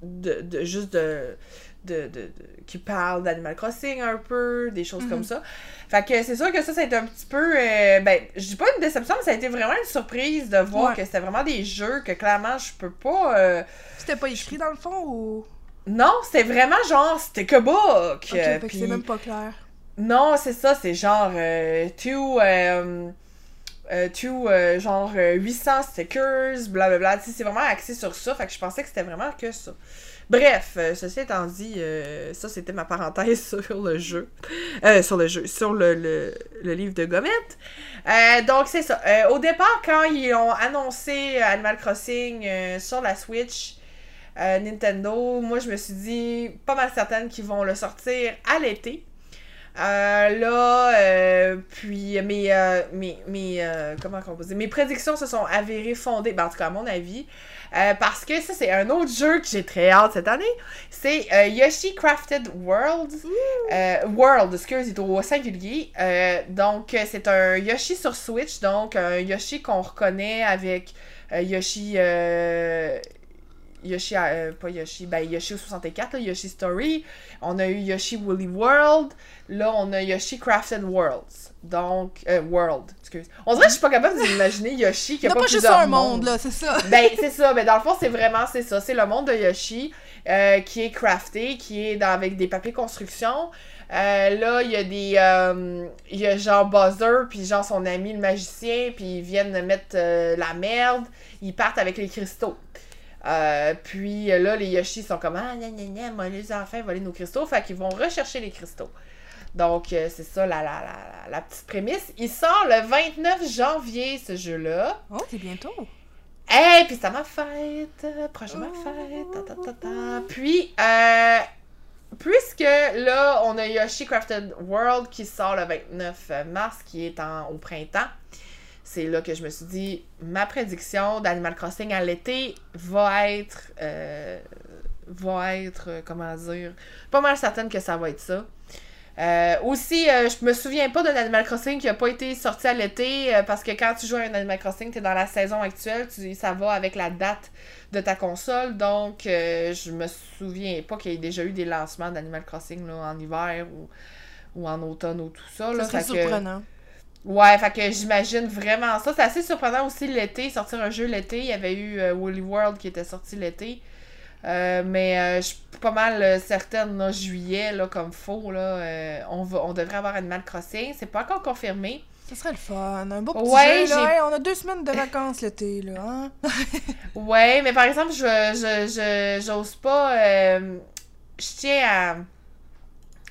de, de- juste de, de, de- de- qui parlent d'Animal Crossing un peu, des choses Mhm. comme ça. Fait que c'est sûr que ça, ça a été un petit peu. ben, je dis pas une déception, mais ça a été vraiment une surprise de voir Ouais. que c'était vraiment des jeux que clairement je peux pas. C'était pas écrit dans le fond ou? Non, c'était vraiment genre, c'était que book. Ok, euh, c'est même pas clair. Non, c'est ça, c'est genre. Euh, two, euh, euh, euh, genre euh, 800 stickers, blablabla. C'est vraiment axé sur ça. Fait que je pensais que c'était vraiment que ça. Bref, ceci étant dit, ça c'était ma parenthèse sur le jeu. Sur le jeu, sur le, livre de Gommette. Euh, donc c'est ça. Au départ, quand ils ont annoncé Animal Crossing sur la Switch, Nintendo, moi je me suis dit pas mal certaine qu'ils vont le sortir à l'été. Euh, là, euh, puis mes, euh, mes, mes, euh, comment on peut dire, mes prédictions se sont avérées fondées, ben, en tout cas à mon avis, euh, parce que ça c'est un autre jeu que j'ai très hâte cette année, c'est euh, Yoshi Crafted World, euh, World, excuse, il est au singulier, Euh, donc c'est un Yoshi sur Switch, donc un Yoshi qu'on reconnaît avec euh, Yoshi... Yoshi, euh, pas Yoshi, ben Yoshi au 64, là, Yoshi Story. On a eu Yoshi Woolly World. Là, on a Yoshi Crafted Worlds. Donc, euh, World, excuse. On dirait que je suis pas capable d'imaginer Yoshi qui a a pas, pas juste un monde, mondes. là, c'est ça. Ben, c'est ça. Mais dans le fond, c'est vraiment, c'est ça. C'est le monde de Yoshi euh, qui est crafté, qui est dans, avec des papiers construction. Euh, là, il y a des... euh, Il y a genre Buzzer, puis genre son ami le magicien, puis ils viennent mettre euh, la merde. Ils partent avec les cristaux. Euh, puis euh, là, les Yoshi sont comme Ah, gna gna gna, moi, les enfants voler nos cristaux. Fait qu'ils vont rechercher les cristaux. Donc, euh, c'est ça la, la, la, la petite prémisse. Il sort le 29 janvier, ce jeu-là. Oh, c'est bientôt. Hey, puis c'est ma fête, ma Oh. fête, ta, ta, ta, ta. Puis, euh, puisque là, on a Yoshi Crafted World qui sort le 29 mars, qui est en, au printemps, c'est là que je me suis dit, ma prédiction d'Animal Crossing à l'été va être, euh, va être, euh, comment dire, pas mal certaine que ça va être ça. Euh, aussi, euh, je me souviens pas d'un Animal Crossing qui a pas été sorti à l'été euh, parce que quand tu joues à un Animal Crossing, tu es dans la saison actuelle, tu, ça va avec la date de ta console. Donc, je me souviens pas qu'il y ait déjà eu des lancements d'Animal Crossing là, en hiver ou, ou en automne ou tout ça. Là, Ça serait Fait que- surprenant. Ouais, fait que j'imagine vraiment ça. C'est assez surprenant aussi l'été, sortir un jeu l'été. Il y avait eu euh, Woolly World qui était sorti l'été. Euh, mais euh, je suis pas mal certaine, là, juillet, là, comme faux, là, on, va, on devrait avoir Animal Crossing. C'est pas encore confirmé. Ça serait le fun. Un beau petit Ouais, jeu, là. Hey, on a deux semaines de vacances l'été, là. Hein? Ouais, mais par exemple, je je je j'ose pas. euh, je tiens à.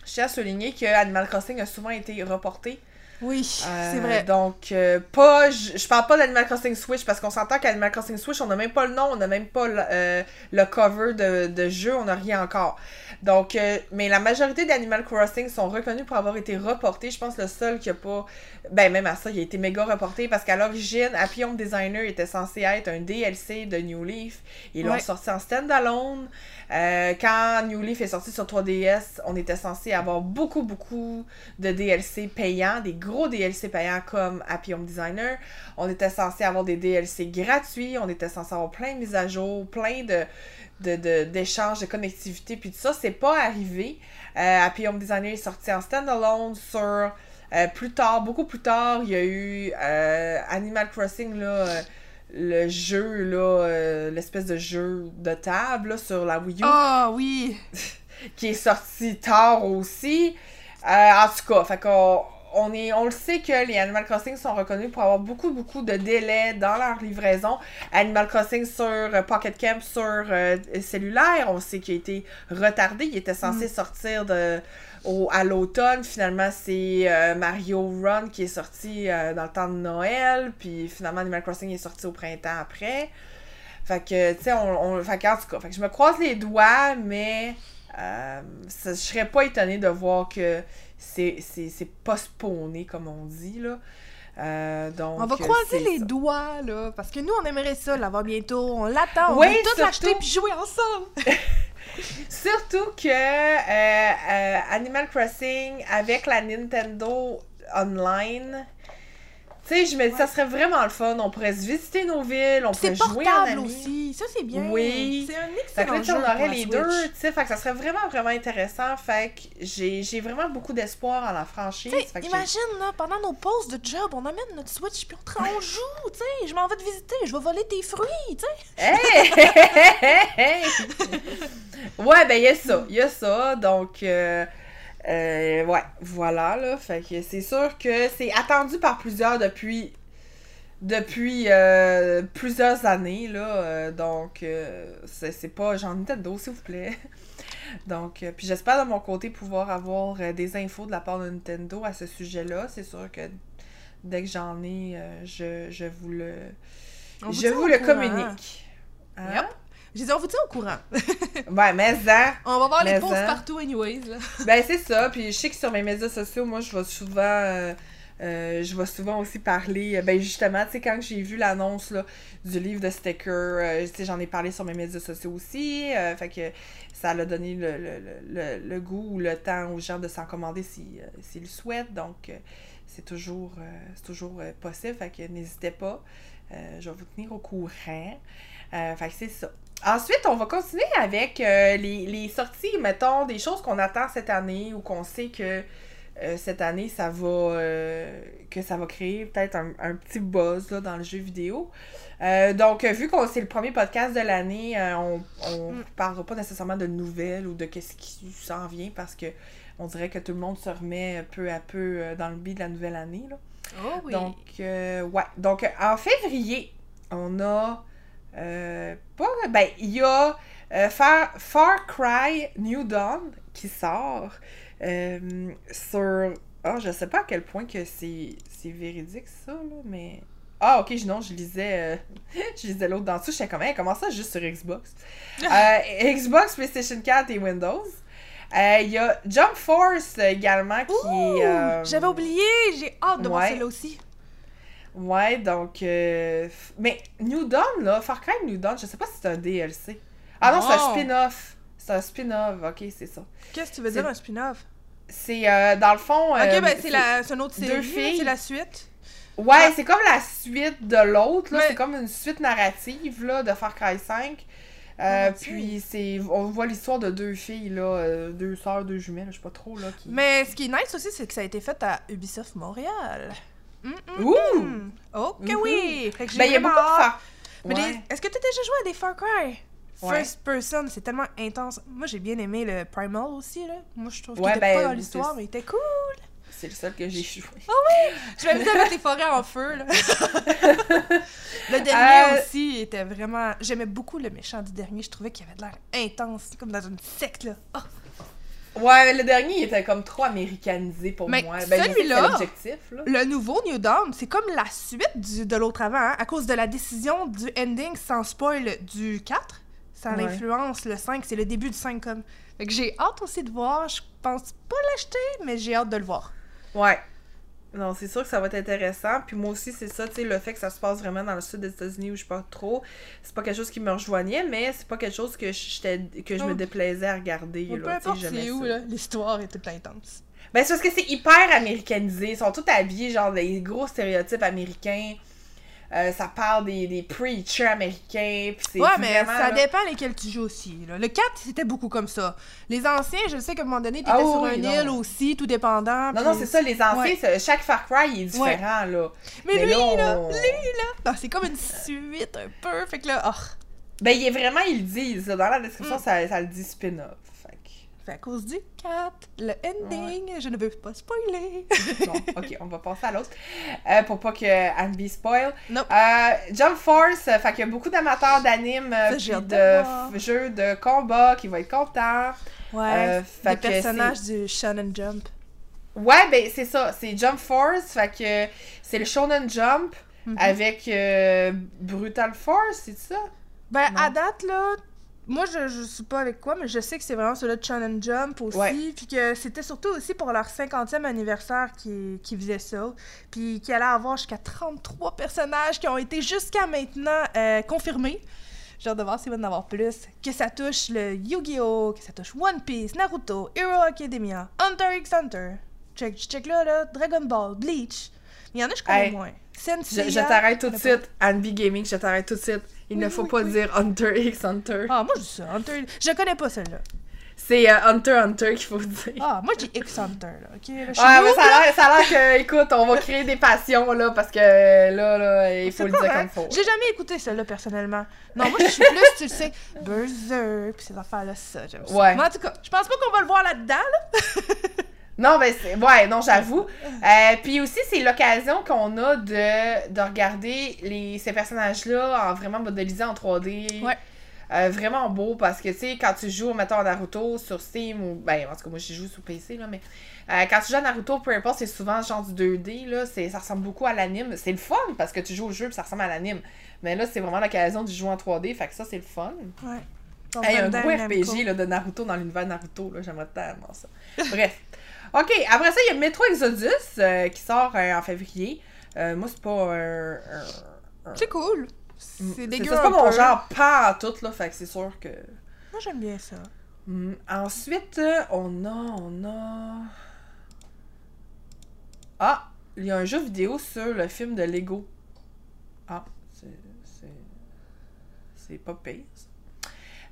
Je tiens à souligner que Animal Crossing a souvent été reporté. Oui, Euh, c'est vrai. Donc, euh, pas. Je je parle pas d'Animal Crossing Switch parce qu'on s'entend qu'Animal Crossing Switch, on n'a même pas le nom, on n'a même pas le, euh, le cover de, de jeu, on n'a rien encore. Donc, euh, mais la majorité d'Animal Crossing sont reconnus pour avoir été reportés. Je pense que le seul qui a pas. Ben, même à ça, il a été méga reporté parce qu'à l'origine, Happy Home Designer était censé être un DLC de New Leaf. Ils l'ont Ouais. sorti en standalone. Euh, quand New Leaf est sorti sur 3DS, on était censé avoir beaucoup, beaucoup de DLC payants, des gros DLC payants comme Happy Home Designer. On était censé avoir des DLC gratuits, on était censé avoir plein de mises à jour, plein de de- de- d'échanges, de, connectivité, puis tout ça, c'est pas arrivé. Euh, Home Designer est sorti en standalone sur euh, plus tard, beaucoup plus tard, il y a eu euh, Animal Crossing, là, euh, le jeu, là, euh, l'espèce de jeu de table là, sur la Wii U Ah oui! qui est sorti tard aussi. Euh, en tout cas, fait qu'on on, est, on le sait que les Animal Crossing sont reconnus pour avoir beaucoup, beaucoup de délais dans leur livraison. Animal Crossing sur euh, Pocket Camp sur euh, cellulaire, on sait qu'il a été retardé. Il était censé sortir de, au, à l'automne. Finalement, c'est euh, Mario Run qui est sorti euh, dans le temps de Noël. Puis finalement, Animal Crossing est sorti au printemps après. Fait que, tu sais, on, on, fait qu'en tout cas, fait que je me croise les doigts, mais euh, ça- je serais pas étonnée de voir que c'est c'est- c'est postponé, comme on dit, là. Euh, donc, On va croiser les ça. doigts, là, parce que nous, on aimerait ça l'avoir bientôt. On l'attend, on Oui, veut tout surtout. l'acheter puis jouer ensemble. Surtout que euh, euh, Animal Crossing avec la Nintendo Online, tu sais, je me dis, ça serait vraiment le fun. On pourrait se visiter nos villes, on pourrait jouer en amis. aussi, ça c'est bien. Oui. C'est un Fait que là, excellent sais, jeu on aurait les Switch. deux, tu sais, fait que ça serait vraiment, vraiment intéressant. Fait que j'ai vraiment beaucoup d'espoir en la franchise. Fait que imagine, là, pendant nos pauses de job, on amène notre Switch puis on, on joue, tu sais. Je m'en vais te visiter, je vais voler tes fruits, tu sais. Hey! Hey! ouais, ben, il y a ça. Il y a ça. Donc, euh, euh, ouais, voilà, là. Fait que c'est sûr que c'est attendu par plusieurs depuis depuis euh, plusieurs années, là. euh, donc, euh, c'est pas genre Nintendo, s'il vous plaît. donc, puis j'espère de mon côté pouvoir avoir des infos de la part de Nintendo à ce sujet-là. C'est sûr que dès que j'en ai, je, je vous le, On je vous le courant. communique. Hein? Yep. J'ai dit, on vous tient au courant? Ouais, mais ça. On va voir les posts ça. partout, anyways. Là. Ben, c'est ça. Puis je sais que sur mes médias sociaux, moi, je vais souvent. euh, euh, je vais souvent aussi parler. euh, Ben, justement, tu sais, quand j'ai vu l'annonce là, du livre de stickers, euh, tu sais, j'en ai parlé sur mes médias sociaux aussi. fait que ça l'a donné le, le, le, le- goût ou le temps aux gens de s'en commander si, s'ils le souhaitent. Donc, c'est toujours, c'est toujours possible. Fait que n'hésitez pas. Je vais vous tenir au courant. Fait que c'est ça. Ensuite, on va continuer avec euh, les, les sorties, mettons, des choses qu'on attend cette année ou qu'on sait que euh, cette année, ça va euh, que ça va créer peut-être un, un petit buzz là, dans le jeu vidéo. Donc, vu qu'on c'est le premier podcast de l'année, on on Mm. parlera pas nécessairement de nouvelles ou de qu'est-ce qui s'en vient parce que on dirait que tout le monde se remet peu à peu dans le beat de la nouvelle année. Là. Oh oui. Donc, ouais. Donc, en février, on a. euh, pas. Ben, il y a euh, Far, Far Cry New Dawn qui sort euh, sur. Ah, je sais pas à quel point que c'est c'est véridique ça, là, mais. Ah, ok, non, je lisais, euh, je lisais l'autre dans dessous. J'étais comme, Hey, comment ça, juste sur Xbox? Euh, Xbox, PlayStation 4 et Windows. Euh, Il y a Jump Force également qui Ouh, est. J'avais oublié, j'ai hâte de voir ouais. celle-là aussi. Ouais, donc. euh, Mais New Dawn, là, Far Cry New Dawn, je sais pas si c'est un DLC. Ah non, c'est un spin-off. C'est un spin-off, ok, c'est ça. Qu'est-ce que tu veux dire, un spin-off? C'est euh, dans le fond. ok, euh, ben c'est une autre deux série, filles. c'est la suite. Ouais, Ah. c'est comme la suite de l'autre, là. Mais- C'est comme une suite narrative, là, de Far Cry 5. Euh, Ah, puis c'est on voit l'histoire de deux filles là, euh, deux sœurs, deux jumelles, je sais pas trop là qui. Mais ce qui est nice aussi, c'est que ça a été fait à Ubisoft Montréal. Ouh! hum. Ok, Mhm. oui! Ben il y a beaucoup de. Mais Ouais. est-ce que tu as déjà joué à des Far Cry? Ouais. First person, c'est tellement intense. Moi, j'ai bien aimé le Primal aussi, là. Moi, je trouve qu'il Ouais, était ben, pas dans l'histoire, mais il était cool. C'est le seul que j'ai joué. Je m'amusais à mettre les forêts en feu, là. le dernier Euh, aussi était vraiment... J'aimais beaucoup le méchant du dernier. Je trouvais qu'il avait de l'air intense, comme dans une secte, là. Ah! Ouais, le dernier il était comme trop américanisé pour Mais moi. Ben, celui-là-. Le nouveau New Dawn, c'est comme la suite du, de l'autre avant, hein, à cause de la décision du ending sans spoil du 4. Ça Ouais. l'influence le 5, c'est le début du 5 comme. Fait que j'ai hâte aussi de voir, je pense pas l'acheter, mais j'ai hâte de le voir. Ouais. Non, c'est sûr que ça va être intéressant. Puis moi aussi, c'est ça, tu sais, le fait que ça se passe vraiment dans le sud des États-Unis où je pas trop, c'est pas quelque chose qui me rejoignait, mais c'est pas quelque chose que que je me Oh. déplaisais à regarder. peu là, sais, importe c'est où, l'histoire est toute intense. Ben, c'est parce que c'est hyper américanisé. Ils sont tous habillés, genre, des gros stéréotypes américains. Euh, ça parle des, des preachers américains. Puis Ouais, mais vraiment, ça là- dépend lesquels tu joues aussi. Là. Le 4, c'était beaucoup comme ça. Les anciens, je sais qu'à un moment donné, t'étais Ah sur oui, une île aussi, tout dépendant. Non, non, c'est ça, les anciens, Ouais. chaque Far Cry il est différent, là. Mais, Mais lui, là, lui, là, c'est comme une suite un peu. Fait que là, oh. Ben, il est vraiment, ils le disent. Dans la description, Mm. ça, ça le dit spin-off. À cause du 4, le ending, je ne veux pas spoiler. Bon, ok, on va passer à l'autre. Euh, pour pas que Anne B spoil. Nope. Euh, Jump Force, euh, fait qu'il y a beaucoup d'amateurs d'anime Ça, j'ai puis hâte de de jeux de combat qui vont être contents. Ouais, que personnages du Shonen Jump. Ouais, ben c'est ça, c'est Jump Force, fait que c'est le Shonen Jump Mhm. avec euh, Brutal Force, c'est ça? Ben, Non. à date, là, moi, je, je sais pas avec quoi, mais je sais que c'est vraiment celui de Shonen Jump aussi. Ouais. Puis que c'était surtout aussi pour leur 50e anniversaire qui, qui faisait ça. Puis qu'il allait avoir jusqu'à 33 personnages qui ont été jusqu'à maintenant euh, confirmés. J'ai hâte de voir s'il va en avoir plus. Que ça touche le Yu-Gi-Oh!, que ça touche One Piece, Naruto, Hero Academia, Hunter x Hunter. Check, check là, là, Dragon Ball, Bleach. Il y en a, je connais Hey, moins. Je, Sensei. je t'arrête tout de suite, Anne B Gaming, je t'arrête tout de suite. Il Oui, ne faut oui, pas oui. dire Hunter x Hunter. Ah, moi, je dis ça. Hunter. Je connais pas celle-là. C'est euh, Hunter x Hunter qu'il faut dire. Ah, moi, je dis X-Hunter, là. Ok, là, je Ouais, mais ça a l'air- que, écoute, on va créer des passions, là, parce que là, là, il faut le dire comme faut. J'ai jamais écouté celle-là, personnellement. Non, moi, je suis plus, tu le sais, Berserk, pis ces affaires-là, ça, j'aime ça. Ouais. Mais en tout cas, je pense pas qu'on va le voir là-dedans, là. Non, ben, c'est. Ouais, non, j'avoue. Euh, puis aussi, c'est l'occasion qu'on a de, de regarder les, ces personnages-là en vraiment modélisé en 3D. Ouais. Euh, vraiment beau parce que, tu sais, quand tu joues, mettons, à Naruto sur Steam ou. Ben, en tout cas, moi, j'y joue sur PC, là, mais. euh, quand tu joues à Naruto, peu importe, c'est souvent genre du 2D, là. c'est- Ça ressemble beaucoup à l'anime. C'est le fun parce que tu joues au jeu et ça ressemble à l'anime. Mais là, c'est vraiment l'occasion de jouer en 3D, fait que ça, c'est le fun. Ouais. Hey, un gros. RPG là, de Naruto dans l'univers Naruto, là, j'aimerais tellement ça. Bref. Ok, après ça, il y a Metro Exodus euh, qui sort euh, en février. Euh, moi, c'est pas un. C'est cool. C'est dégueu c'est pas mon genre pas tout, là, fait que c'est sûr que. Moi, j'aime bien ça. Hmm. Ensuite, on a. On a. Ah! Il y a un jeu vidéo sur le film de Lego. Ah, c'est. C'est. C'est pas pire, ça.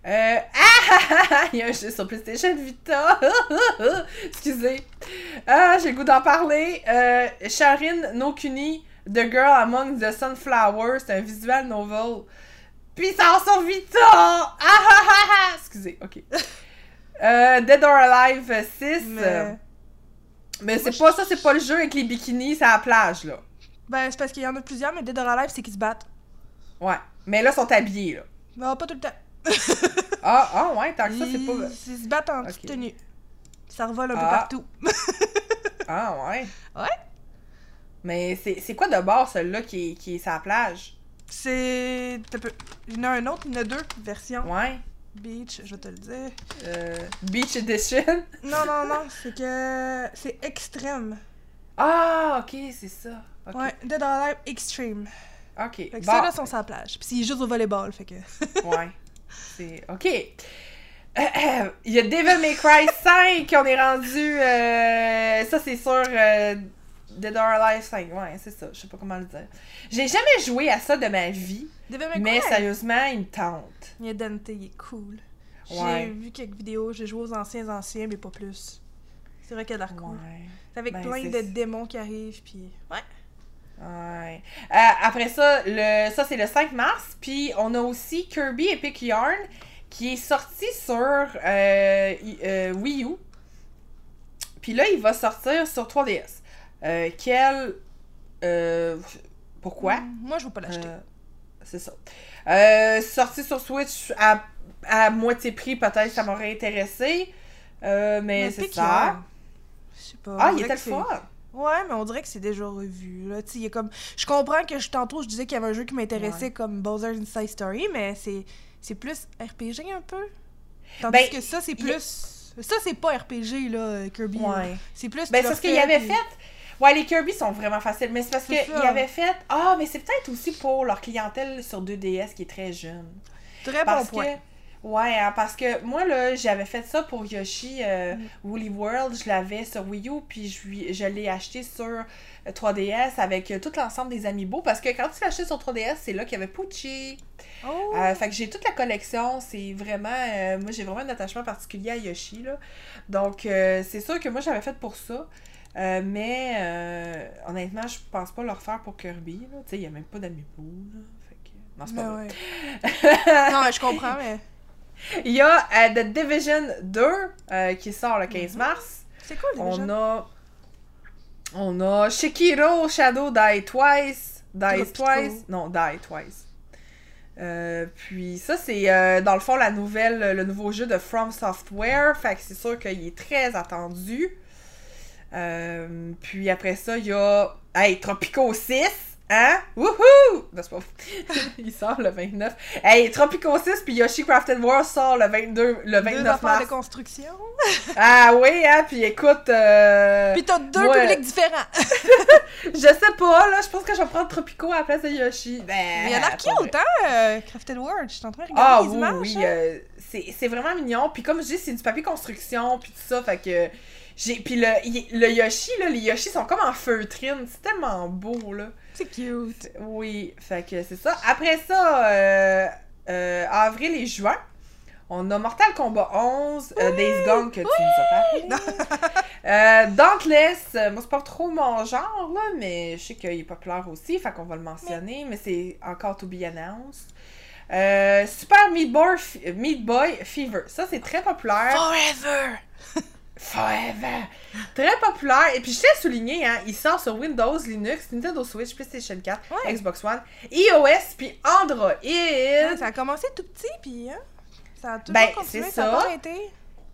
Euh, ah! Il y a un jeu sur PlayStation Vita! Excusez. Ah, j'ai le goût d'en parler. Euh, Sharin no Kuni, The Girl Among the Sunflowers, c'est un visual novel. Puis ça en sur Vita! Ah ah ah ah! Excusez, ok. Euh, Dead or Alive 6. Mais... euh, Mais c'est pas ça, c'est pas le jeu avec les bikinis, c'est à la plage, là. Ben, c'est parce qu'il y en a plusieurs, mais Dead or Alive, c'est qu'ils se battent. Ouais. Mais là, ils sont habillés, là. Non, pas tout le temps. Ah, ah ouais, tant que ça, c'est pas. ils se battent en Ok. petite tenue. Ça revole un peu Ah. partout. Ah, ouais. Ouais. Mais c'est quoi de bord, celui-là, qui est, qui est la plage? C'est. Il y en a un autre, il y en a deux versions. Ouais. Beach, je vais te le dire. Euh, Beach Edition? Non, non, non, c'est que. C'est extrême. Ah, ok, c'est ça. Ouais, Dead or Alive Extreme. Ok. Fait que Bon. ceux-là sont la plage. Puis c'est juste au volleyball, fait que. Ouais. C'est. Ok. Il y a Devil May Cry 5, on est rendu. euh, Ça, c'est sur euh, Dead or Alive 5. Ouais, c'est ça. Je sais pas comment le dire. J'ai jamais joué à ça de ma vie, Devil May mais Cry. sérieusement, il me tente. Il y a Dante, il est cool. J'ai Ouais. vu quelques vidéos, j'ai joué aux anciens anciens, mais pas plus. C'est vrai qu'il y a de l'air cool. Ouais. C'est avec Ben, plein de démons qui arrivent, puis... Ouais. Ouais. Euh, après ça, le, ça c'est le 5 mars. Puis on a aussi Kirby Epic Yarn qui est sorti sur euh, euh, Wii U. Puis là, il va sortir sur 3DS. Euh, quel. pourquoi? Mm, Moi, je veux pas l'acheter. C'est ça. Sorti sur Switch à, à moitié prix, peut-être ça m'aurait intéressé. Mais c'est ça. Je sais pas. Ah, il était le fun. Ouais, mais on dirait que c'est déjà revu. Là. Y a comme... Je comprends que je, tantôt, je disais qu'il y avait un jeu qui m'intéressait Ouais. comme Bowser's Inside Story, mais c'est c'est plus RPG un peu? Tandis Ben, que ça, c'est a- plus... Ça, c'est pas RPG, là, Kirby. là. Ouais. C'est plus... Ben, c'est ce qu'il y avait fait. Ouais, les Kirby sont vraiment faciles, mais c'est parce C'est qu'il ça. avait fait. Ah, mais c'est peut-être aussi pour leur clientèle sur 2DS qui est très jeune. Très bon Parce point. que. Ouais, hein, parce que moi, là, j'avais fait ça pour Yoshi euh, Mm. Woolly World. Je l'avais sur Wii U, puis je, lui- je l'ai acheté sur euh, 3DS avec euh, tout l'ensemble des amiibo. Parce que quand tu l'as acheté sur 3DS, c'est là qu'il y avait Poochie. Oh! Euh, fait que j'ai toute la collection. C'est vraiment. euh, moi, j'ai vraiment un attachement particulier à Yoshi, là. Donc, euh, c'est sûr que moi, j'avais fait pour ça. Euh, mais, euh, honnêtement, je pense pas le refaire pour Kirby, là. Tu sais, il y a même pas d'amiibo, là. Fait que. Non, c'est pas Ben vrai. ouais. non, mais je comprends, mais... Il y a euh, The Division 2 euh, qui sort le 15 mars. C'est cool, les On a. On a Shikiro Shadow Die Twice. Tropico. Twice. Non, Die Twice. Euh, puis ça, c'est euh, dans le fond la nouvelle, le nouveau jeu de From Software. Fait que c'est sûr qu'il est très attendu. Puis après ça, il y a. Hey, Tropico 6! Hein? Wouhou! Non, c'est pas Il sort le 29. Hey, Tropico 6 puis Yoshi Crafted World sort le 22, le Deux 29 affaires mars. de construction. Ah oui, hein, puis écoute, euh, Puis t'as deux ouais. publics différents. je sais pas, là, je pense que je vais prendre Tropico à la place de Yoshi. Ben, Mais il a l'air pas vrai. cute, hein, euh, Crafted World. Je suis en train de regarder Ah les oui, images. oui, hein. euh, c'est c'est vraiment mignon. Puis comme je dis, c'est du papier construction, puis tout ça, fait que... j'ai Puis le, y- le Yoshi, là, les Yoshi sont comme en feutrine, c'est tellement beau, là. C'est cute. Oui, fait que c'est ça. Après ça, euh, euh, avril et juin, on a Mortal Kombat 11, euh, Days Gone que tu nous as parlé. Dauntless, moi c'est pas trop mon genre, là, mais je sais qu'il est populaire aussi, fait qu'on va le mentionner, mais c'est encore to be announced. Super Meat Boy, Meat Boy Fever, ça c'est très populaire. Forever! Forever! Très populaire. Et puis, je tiens à souligner, hein, il sort sur Windows, Linux, Nintendo Switch, PlayStation 4, Ouais. Xbox One, iOS, puis Android. Ça a commencé tout petit, puis hein, ça a toujours Ben, continué, c'est ça a pas.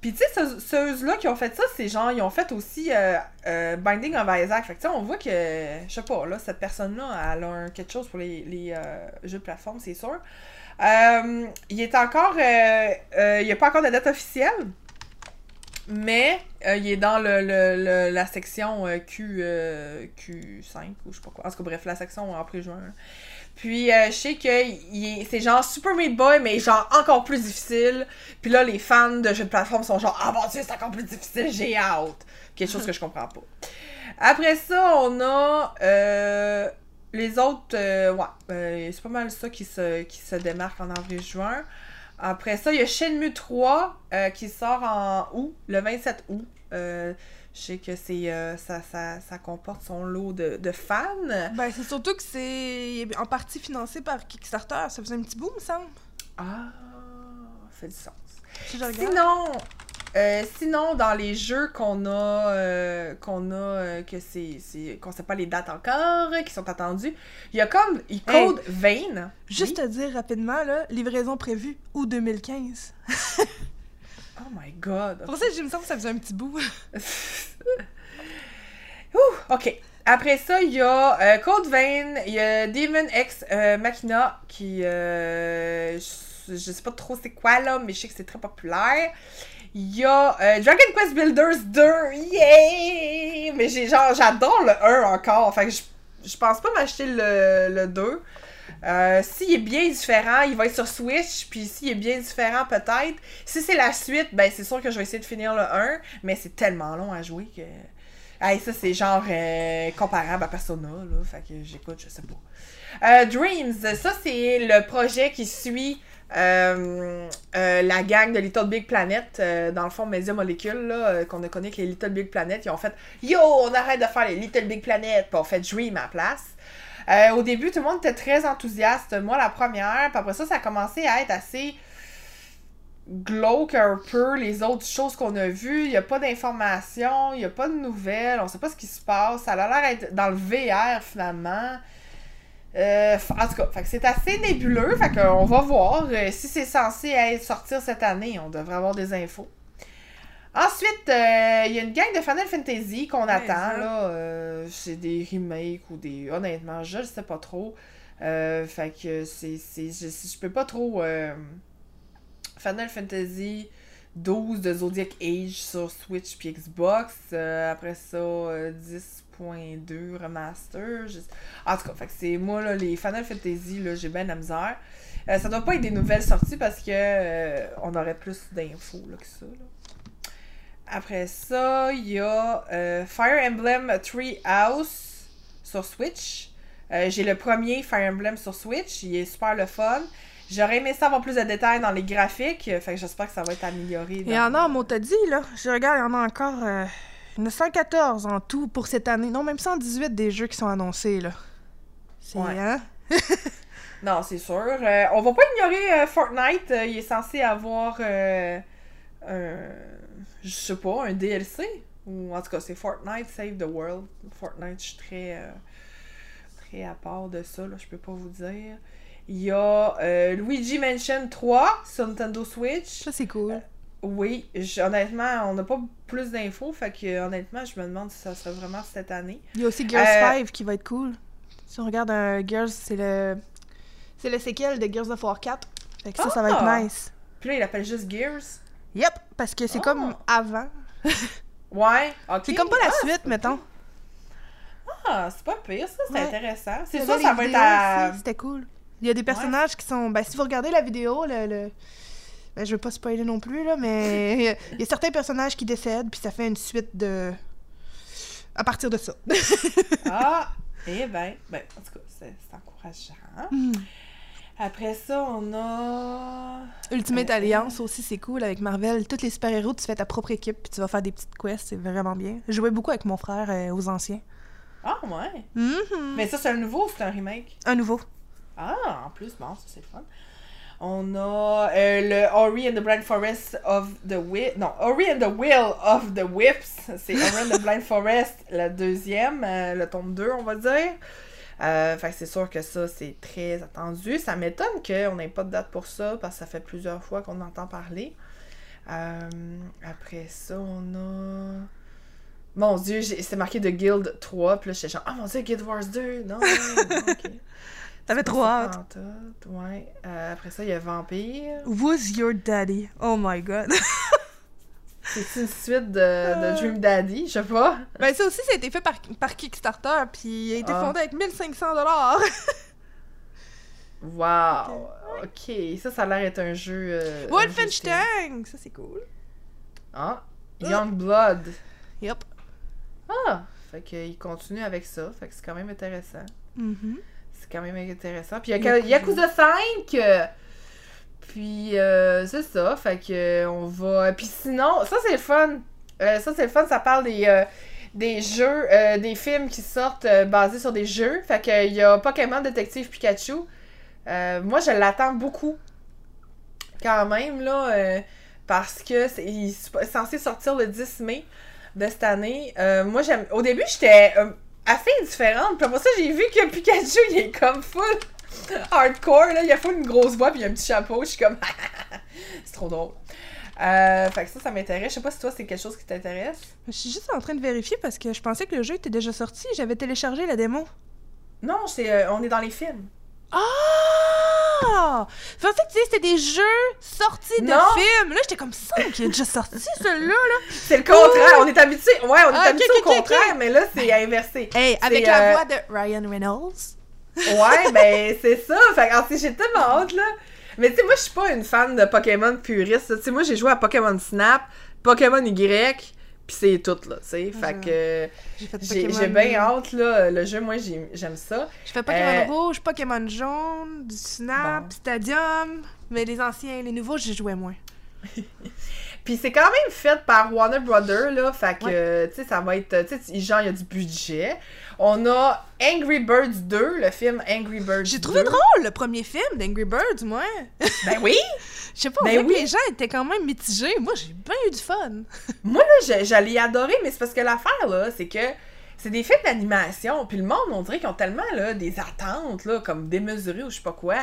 Puis, tu sais, ceux- ceux-là qui ont fait ça, c'est genre, ils ont fait aussi euh, euh, Binding of Isaac. Fait que, tu sais, on voit que, je sais pas, là, cette personne-là, elle a un- quelque chose pour les, les euh, jeux de plateforme, c'est sûr. Euh, il est encore. euh, euh, il n'y a pas encore de date officielle. Mais euh, il est dans le, la section euh, Q, euh, Q5 ou je sais pas quoi. En tout cas, bref, la section en pré-juin. là. Puis je sais que c'est genre Super Meat Boy, mais genre encore plus difficile. Puis là, les fans de jeux de plateforme sont genre Ah mon dieu, c'est encore plus difficile, j'ai hâte. Quelque chose que je comprends pas. Après ça, on a les autres. ouais, c'est pas mal ça qui se, qui se démarque en avril-juin. Après ça, il y a Shenmue 3 euh, qui sort en août, le 27 août. Euh, je sais que c'est euh, ça, ça, ça comporte son lot de, de fans. Ben, c'est surtout que c'est en partie financé par Kickstarter. Ça faisait un petit bout, me semble. Ah, fait du sens. Si. Sinon, euh, sinon, dans les jeux qu'on a, euh, qu'on a, euh, que c'est, qu'on sait pas les dates encore, qui sont attendues, il y a comme il Code Vein. Juste Oui. te dire rapidement, là, livraison prévue août 2015. Oh my god. Pour ça, je me semble que ça faisait un petit bout. Ouh, ok. Après ça, il y a euh, Code Vein, il y a Demon X euh, Machina qui. euh, je, je sais pas trop c'est quoi là, mais je sais que c'est très populaire. Il y a euh, Dragon Quest Builders 2, yay! Mais j'ai genre, j'adore le 1 encore. Fait que je, pense pas m'acheter le, le 2. Euh, s'il est bien différent, il va être sur Switch, puis s'il est bien différent, peut-être. Si c'est la suite, ben c'est sûr que je vais essayer de finir le 1, mais c'est tellement long à jouer que. Hey, ça, c'est genre euh, comparable à Persona, là. Fait que j'écoute, je sais pas. Euh, Dreams, ça, c'est le projet qui suit euh, euh, la gang de Little Big Planet, euh, dans le fond, Media Molecule, qu'on a connu avec les Little Big Planet. Ils ont fait Yo, on arrête de faire les Little Big Planet, puis on fait Dream à la place. Au début, tout le monde était très enthousiaste. Moi, la première, puis après ça, ça a commencé à être assez glauque un peu les autres choses qu'on a vues. Il n'y a pas d'informations, il n'y a pas de nouvelles, on sait pas ce qui se passe. Ça a l'air d'être dans le VR finalement. Euh, en tout cas, c'est assez nébuleux. Fait on va voir euh, si c'est censé être sortir cette année. On devrait avoir des infos. Ensuite, euh, il y a une gang de Final Fantasy qu'on attend. là. c'est des remakes ou des. Honnêtement, je ne sais pas trop. fait que c'est. Je, je peux pas trop. Final Fantasy 12 de Zodiac Age sur Switch puis Xbox. après ça, 10 6.2 remaster. En tout cas, c'est moi, là, les Final Fantasy, là, j'ai bien la misère. Euh, ça doit pas être des nouvelles sorties parce que euh, on aurait plus d'infos que ça. Après ça, il y a euh, Fire Emblem Tree House sur Switch. j'ai le premier Fire Emblem sur Switch. Il est super le fun. J'aurais aimé ça avoir plus de détails dans les graphiques. Fait que j'espère que ça va être amélioré. Il y en a, on t'a dit, là. Je regarde, il y en a encore il y en a 114 en tout pour cette année. Non, même 118 des jeux qui sont annoncés, là. C'est. Ouais. Hein? Non, c'est sûr. Euh, on va pas ignorer euh, Fortnite. Euh, il est censé avoir euh, un. Je sais pas, un DLC. Ou en tout cas, c'est Fortnite Save the World. Fortnite, je suis très. très à part de ça, là, je peux pas vous dire. Il y a Luigi Mansion 3 sur Nintendo Switch. Ça, c'est cool. Oui, je- honnêtement, on n'a pas plus d'infos, fait que honnêtement, je me demande si ça serait vraiment cette année. Il y a aussi Gears Euh, 5 qui va être cool. Si on regarde un Gears, c'est le. C'est le séquel de Gears of War 4. Fait que ça, ça va être Ah! nice. Puis là, il appelle juste Gears. Yep! Parce que c'est Oh. comme avant. Ouais, ok. C'est comme pas la Ah, suite, mettons. Ah, c'est pas pire, ça, c'est Ouais. intéressant. C'est ça, ça va être à. C'était cool. Il y a des personnages qui sont. Ben, si vous regardez la vidéo, le. le- Ben, je veux pas spoiler non plus, là, mais il y a certains personnages qui décèdent, puis ça fait une suite de. À partir de ça. Ah, eh ben, ben, en tout cas, c'est encourageant. Hmm. Après ça, on a. Ultimate Euh, Alliance aussi, c'est cool avec Marvel. Tous les super-héros, tu fais ta propre équipe, puis tu vas faire des petites quests, c'est vraiment bien. Je jouais beaucoup avec mon frère euh, aux anciens. Ah, ouais. Mhm. Mais ça, c'est un nouveau ou c'est un remake? Un nouveau. Ah, en plus, bon, ça, c'est fun. On a euh, le Ori and the Blind Forest of the Whip. Non, Ori and the Will of the Whips. C'est Ori and the Blind Forest, le deuxième, euh, le tome 2, on va dire. Euh, fait que c'est sûr que ça, c'est très attendu. Ça m'étonne qu'on n'ait pas de date pour ça, parce que ça fait plusieurs fois qu'on entend parler. Euh, après ça, on a. Mon dieu, c'est marqué de Guild 3, puis là, j'étais genre, ah mon dieu, Guild Wars 2, non, non, non, ok. T'avais trop hâte. Ouais. Euh, après ça, il y a Vampire. Who's your daddy? Oh my god. C'est une suite de, de Dream Daddy, je sais pas. ben, ça aussi, ça a été fait par, par Kickstarter, puis il a été Ah. fondé avec 1500 dollars. Wow. Ok, ça, ça a l'air d'être un jeu. Euh, Wolfenstein! Ça, c'est cool. Ah, Young Blood. Yep. Ah, fait qu'il continue avec ça, fait que c'est quand même intéressant. Mhm. C'est quand même intéressant. Puis il y a Yakuza. Yakuza 5. euh, Puis euh, c'est ça, fait que euh, on va. Puis sinon, ça c'est le fun. Euh, ça c'est le fun, ça parle des, euh, des jeux, euh, des films qui sortent basés sur des jeux. Fait que il y a Pokémon Détective Pikachu. Moi je l'attends beaucoup. Quand même, là. parce que c'est il est censé sortir le 10 mai de cette année. Moi j'aime. Au début j'étais assez indifférente. Puis après ça j'ai vu que Pikachu il est comme full hardcore. Là. Il a full une grosse voix puis il a un petit chapeau. Je suis comme. c'est trop drôle. Euh, fait que ça, ça m'intéresse. Je sais pas si toi, c'est quelque chose qui t'intéresse. Je suis juste en train de vérifier parce que je pensais que le jeu était déjà sorti. J'avais téléchargé la démo. Non, c'est, euh, on est dans les films. Ah! Je pensais que tu disais c'était des jeux sortis de Non. films. Là, j'étais comme ça, qui est déjà sorti, celui-là, là. C'est le contraire. On est habitué. Ouais, on est Ah, habitué au contraire, mais là, c'est inversé. Hey, avec la euh, voix de Ryan Reynolds. Ouais, ben, c'est ça. Fait que, sais, j'ai tellement hâte, là. Mais tu sais, moi, je suis pas une fan de Pokémon puriste. Tu sais, moi, j'ai joué à Pokémon Snap, Pokémon Y, pis c'est tout, là, tu sais. Fait que J'ai bien hâte, là. Le jeu, moi, j'ai- j'aime ça. J'ai fait Pokémon Euh, Rouge, Pokémon Jaune, du Snap, Bon. Stadium. Mais les anciens, les nouveaux, j'y jouais moins. Puis c'est quand même fait par Warner Brothers, là. Fait que, tu sais, ça va être. Tu sais, genre, il y a du budget. On a Angry Birds 2, le film Angry Birds J'ai trouvé 2. drôle le premier film d'Angry Birds, moi. Ben oui! Je sais pas, Ben oui. les gens étaient quand même mitigés. Moi, j'ai bien eu du fun. Moi, là, j'allais adorer, mais c'est parce que l'affaire, là, c'est que c'est des films d'animation. Puis le monde, on dirait qu'ils ont tellement, là, des attentes, là, comme démesurées ou je sais pas quoi.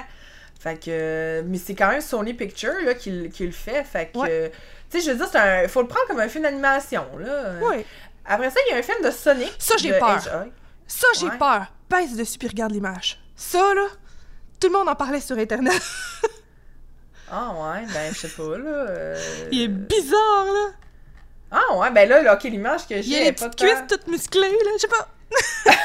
Fait que. Mais c'est quand même Sony Pictures, là, qui, le fait. Fait que. Tu sais, je veux dire, c'est un. Faut le prendre comme un film d'animation, là. Oui. Après ça, il y a un film de Sonic. Ça, j'ai peur. Ça, j'ai Ouais. peur. Pèse dessus puis regarde l'image. Ça, là, tout le monde en parlait sur Internet. Ah ouais, ben je sais pas là. euh, Il est bizarre, là. Ah ouais, ben là, là, ok, l'image que j'ai. Il a les est pas petites cuisses tant- toutes musclées, là. Je sais pas.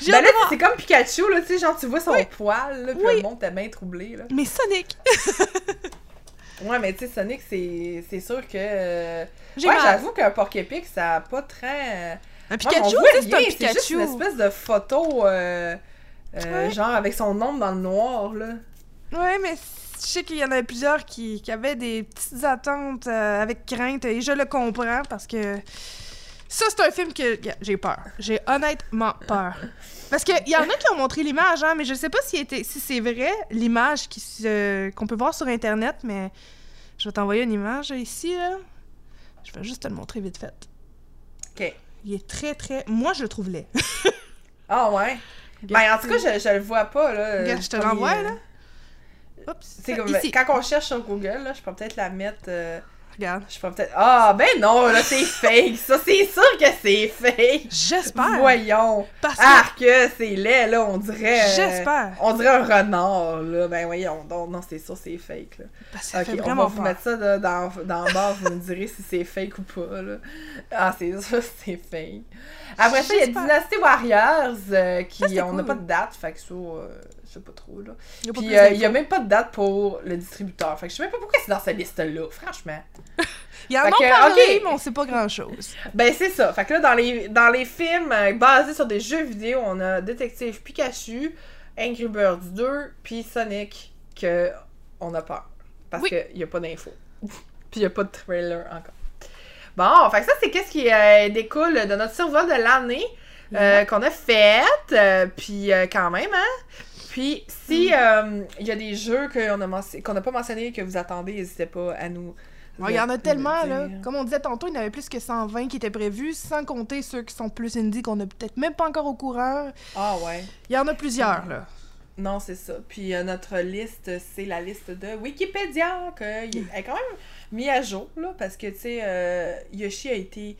J'ai Ben là, c'est comme Pikachu, là, tu sais, genre tu vois son Oui. poil, là, puis Oui. le monde était bien troublé, là. Mais Sonic, Ouais, mais tu sais, Sonic, c'est sûr que. euh, Ouais, j'avoue qu'un Porc-Épic, ça a pas très. Un Pikachu, c'est un c'est juste Pikachu. une espèce de photo, euh, euh, Ouais. genre avec son ombre dans le noir, là. Ouais, mais je sais qu'il y en avait plusieurs qui, qui avaient des petites attentes euh, avec crainte et je le comprends parce que ça, c'est un film que yeah, j'ai peur. J'ai honnêtement peur. Parce qu'il y en a qui ont montré l'image, hein, mais je sais pas si, était- si c'est vrai, l'image qu'on peut voir sur Internet, mais je vais t'envoyer une image ici, là. Je vais juste te le montrer vite fait. Ok. Il est très, très... Moi, je le trouve laid. Ah ouais. Ben, en tout cas, je, je le vois pas, là. Regarde, je te l'envoie, euh, là. Oups. Comme, Ici. quand on cherche sur Google, là, je peux peut-être la mettre. euh, Regarde. je peux peut-être. Ah, ben non, là, c'est fake. Ça, c'est sûr que c'est fake. J'espère. Voyons. Parce que... Ah, que c'est laid, là, on dirait. euh, J'espère. On dirait un renard, là. Ben voyons, donc, non, c'est sûr, c'est fake, là. Parce que Ok, fait on va vous peur. mettre ça là, dans, dans le bar, vous me direz si c'est fake ou pas, là. Ah, c'est sûr, c'est fake. Après ça, il y a. Dynasty Warriors, euh, qui, Ça, on n'a cool. pas de date, fait que ça, euh, je sais pas trop, là. Il Puis euh, il y a même pas de date pour le distributeur, fait que je sais même pas pourquoi c'est dans cette liste-là, franchement. Il y en a parlé, ok. mais on sait pas grand-chose. Ben c'est ça. Fait que là, dans les, dans les films euh, basés sur des jeux vidéo, on a Détective Pikachu, Angry Birds 2, puis Sonic, que on a peur. Parce Oui. qu'il y a pas d'infos. puis il y a pas de trailer encore. Bon, fait que ça, c'est qu'est-ce qui euh, découle de notre survol de l'année euh, qu'on a fait. euh, puis euh, quand même, hein. Puis, si euh, il y a des jeux qu'on n'a pas mentionnés que vous attendez, n'hésitez pas à nous. Il y en a le- tellement, le là. Comme on disait tantôt, il y en avait plus que 120 qui étaient prévus, sans compter ceux qui sont plus indie qu'on a peut-être même pas encore au courant. Ah ouais. Il y en a plusieurs, là. Non, c'est ça. Puis euh, notre liste, c'est la liste de Wikipédia, que il est quand même mis à jour, là, parce que, tu sais, euh, Yoshi a été...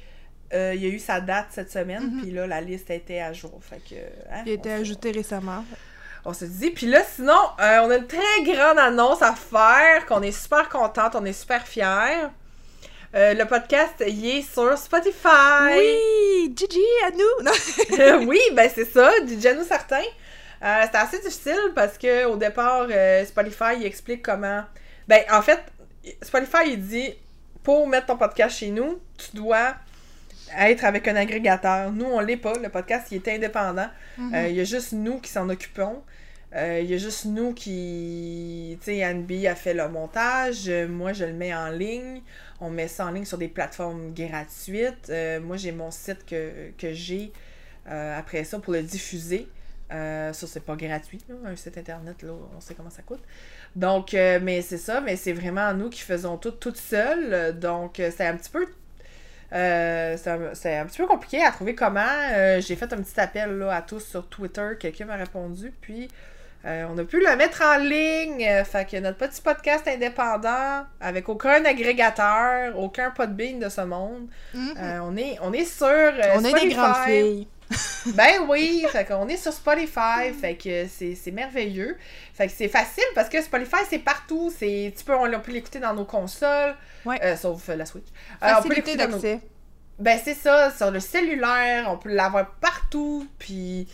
euh, il y a eu sa date cette semaine, Mhm. puis là, la liste a été à jour. Fait que... hein, Il a été ajouté récemment. On se dit. Puis là, sinon, euh, on a une très grande annonce à faire, qu'on est super contente, on est super fiers. Euh, le podcast, il est sur Spotify. Oui! Gigi, à nous! Oui, ben c'est ça, DJ nous certain. Euh, C'était assez difficile parce que au départ, euh, Spotify il explique comment. Ben, en fait, Spotify il dit pour mettre ton podcast chez nous, tu dois être avec un agrégateur. Nous, on l'est pas. Le podcast, il est indépendant. Mhm. Euh, Il y a juste nous qui s'en occupons. Euh, Il y a juste nous qui. Tu sais, Anne-B a fait le montage. Euh, moi, je le mets en ligne. On met ça en ligne sur des plateformes gratuites. Euh, moi, j'ai mon site que, que j'ai euh, après ça pour le diffuser. Euh, ça, c'est pas gratuit, un site internet, là, on sait comment ça coûte. Donc, euh, mais c'est ça, mais c'est vraiment nous qui faisons tout toute seules. Donc, euh, c'est un petit peu euh, c'est un, petit peu compliqué à trouver comment. Euh, J'ai fait un petit appel là, à tous sur Twitter. Quelqu'un m'a répondu. Puis, euh, on a pu le mettre en ligne. Euh, fait que notre petit podcast indépendant, avec aucun agrégateur, aucun podbean de ce monde, Mhm. euh, on, est, on est sur euh, on est des grandes filles. Ben oui, fait qu'on est sur Spotify, fait que c'est c'est merveilleux. Fait que c'est facile parce que Spotify c'est partout, c'est tu peux on, on peut l'écouter dans nos consoles, Ouais. sauf la Switch. On peut Facilité l'écouter dans nos- d'accès. Ben c'est ça, sur le cellulaire, on peut l'avoir partout, puis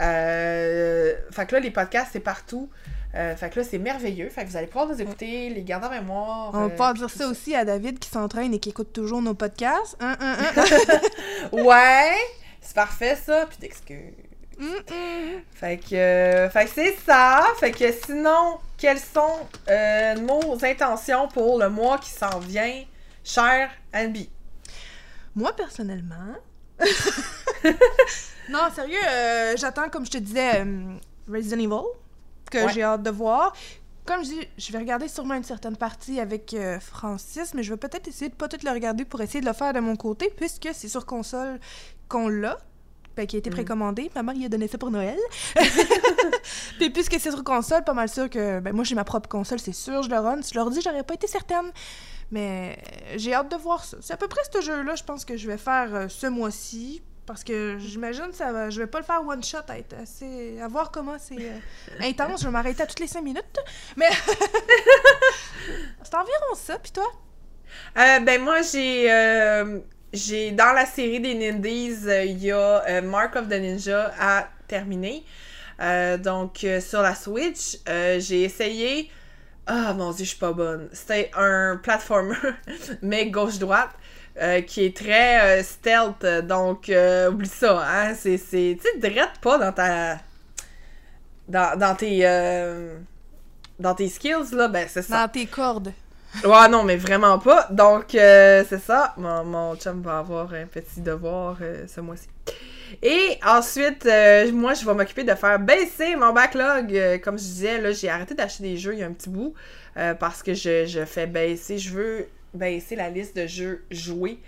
euh, fait que là les podcasts c'est partout. Euh, fait que là c'est merveilleux, fait que vous allez pouvoir nous écouter, les garder en mémoire. On euh, va pouvoir puis dire ça aussi à David qui s'entraîne et qui écoute toujours nos podcasts. Hein, hein, hein? Ouais, c'est parfait ça, puis d'excuses. Fait que, euh, fait que c'est ça. Fait que sinon, quelles sont euh, nos intentions pour le mois qui s'en vient, cher Albi? Moi, personnellement. non, sérieux, euh, j'attends, comme je te disais, euh, Resident Evil, que Ouais. j'ai hâte de voir. Comme je dis, je vais regarder sûrement une certaine partie avec euh, Francis, mais je vais peut-être essayer de pas tout le regarder pour essayer de le faire de mon côté, puisque c'est sur console qu'on l'a. Ben, qui a été Mhm. précommandé. Maman, il a donné ça pour Noël. Puis puisque c'est sur console, pas mal sûr que... Ben, moi, j'ai ma propre console, c'est sûr, je le run. Si je leur dis, j'aurais pas été certaine. Mais j'ai hâte de voir ça. C'est à peu près ce jeu-là, je pense que je vais faire euh, ce mois-ci. Parce que j'imagine ça va, je vais pas le faire one shot, à être assez, à voir comment c'est euh, intense. Je vais m'arrêter à toutes les cinq minutes. Mais c'est environ ça. Puis toi? Euh, ben moi, j'ai... euh, j'ai dans la série des Nindies, il y a Mark of the Ninja à terminer. Donc, sur la Switch, j'ai essayé... Ah, mon Dieu, je suis pas bonne. C'était un platformer, mais gauche-droite. Euh, qui est très euh, stealth, donc euh, oublie ça, hein, c'est, c'est, tu sais, drette pas dans ta, dans, dans tes, euh, dans tes skills, là, ben c'est ça. Dans tes cordes. Ouais, non, mais vraiment pas. Donc, c'est ça. Mon, mon chum va avoir un petit devoir ce mois-ci. Et ensuite, euh, moi, je vais m'occuper de faire baisser mon backlog. Euh, comme je disais, là, j'ai arrêté d'acheter des jeux il y a un petit bout euh, parce que je, je fais baisser. Je veux baisser la liste de jeux joués,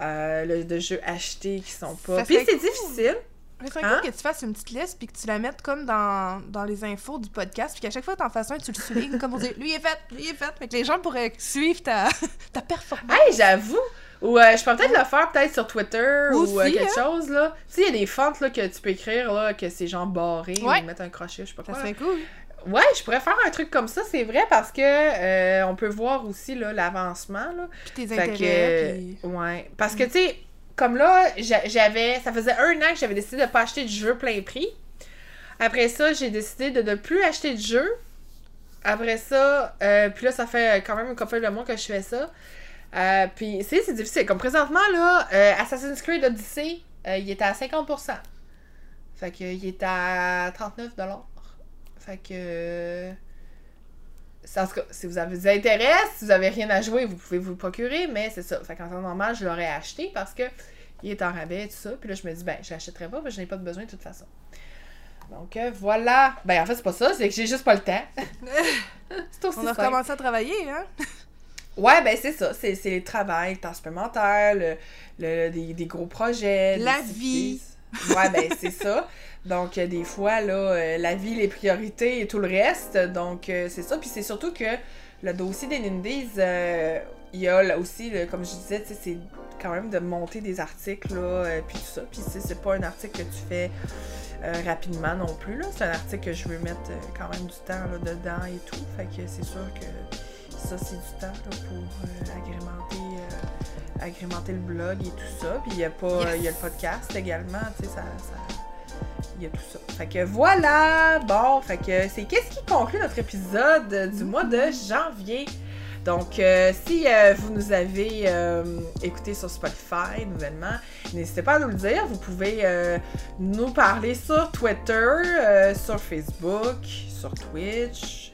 euh, le- de jeux achetés qui sont pas. Ça Puis c'est cool. difficile. Mais c'est Hein? cool que tu fasses une petite liste puis que tu la mettes comme dans, dans les infos du podcast puis qu'à chaque fois que t'en fasses un, tu le soulignes comme pour dire lui est fait, lui est fait. Fait que les gens pourraient suivre ta, ta performance. Hey, j'avoue. Ou euh, je peux peut-être le faire peut-être sur Twitter ou euh, Aussi, quelque hein? chose là. Tu sais, il y a des fentes là, que tu peux écrire là, que c'est genre barré Ouais. ou mettre un crochet, je sais pas Ça quoi. serait cool. Ouais, je pourrais faire un truc comme ça, c'est vrai, parce que euh, on peut voir aussi là, l'avancement. Là. Puis tes intérêts. que, puis- ouais. Parce que, tu sais, comme là, j'a- j'avais. Ça faisait un an que j'avais décidé de pas acheter de jeu plein prix. Après ça, j'ai décidé de ne plus acheter de jeu. Après ça, euh, puis là, ça fait quand même une couple de mois que je fais ça. Euh, puis, c'est c'est difficile. Comme présentement, là, euh, Assassin's Creed Odyssey, euh, il est à 50%. Fait que, il est à 39$. Fait que. En tout cas, si vous avez des intérêts, si vous avez rien à jouer, vous pouvez vous le procurer, mais c'est ça. Fait qu'en temps normal, je l'aurais acheté parce que il est en rabais et tout ça. Puis là, je me dis, ben, je l'achèterai pas parce que je n'ai pas de besoin de toute façon. Donc euh, voilà. Ben en fait, c'est pas ça, c'est que j'ai juste pas le temps. c'est aussi On a recommencé à travailler, hein? Ouais, ben c'est ça. C'est, c'est le travail, le temps supplémentaire, le, le- des, des gros projets. La vie. Ouais, ben c'est ça. Donc, euh, des fois, là, euh, la vie, les priorités et tout le reste. Donc, euh, c'est ça. Puis c'est surtout que le dossier des Nindies, euh, il y a là aussi, comme je disais, c'est quand même de monter des articles, là, euh, puis tout ça. Puis c'est pas un article que tu fais euh, rapidement non plus, là. C'est un article que je veux mettre quand même du temps là, dedans et tout. Fait que c'est sûr que ça, c'est du temps là, pour agrémenter, agrémenter le blog et tout ça. Puis il y a pas, Yes. il y a le podcast également, tu sais, ça, ça- il y a tout ça. Fait que voilà, bon, fait que c'est qu'est-ce qui conclut notre épisode du mois de janvier? Donc, euh, si euh, vous nous avez euh, écouté sur Spotify nouvellement, n'hésitez pas à nous le dire. Vous pouvez euh, nous parler sur Twitter, sur Facebook, sur Twitch.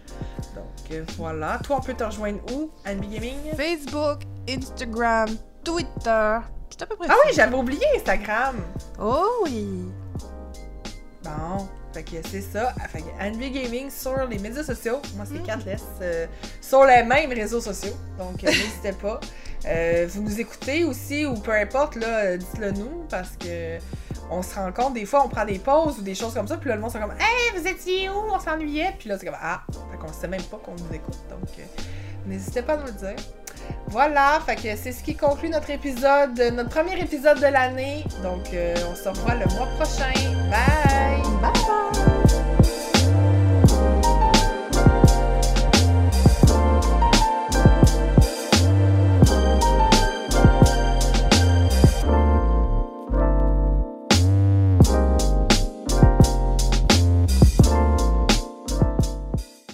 Donc, voilà. Toi, on peut te rejoindre où, Anne Gaming? Facebook, Instagram, Twitter. C'est à peu près Ah ça. oui, j'avais oublié Instagram. Oh oui! Bon, fait que c'est ça. Fait que NB Gaming sur les médias sociaux. Moi, c'est Mhm. Catless. euh, sur les mêmes réseaux sociaux. Donc, euh, n'hésitez pas. Euh, vous nous écoutez aussi, ou peu importe, là, dites-le nous, parce que on se rend compte, des fois, on prend des pauses ou des choses comme ça, puis là, le monde sont comme Hey, vous étiez où On s'ennuyait. Puis là, c'est comme Ah, fait qu'on sait même pas qu'on nous écoute. Donc, euh, N'hésitez pas à nous le dire. Voilà, fait que c'est ce qui conclut notre épisode, notre premier épisode de l'année. Donc, euh, on se revoit le mois prochain. Bye bye!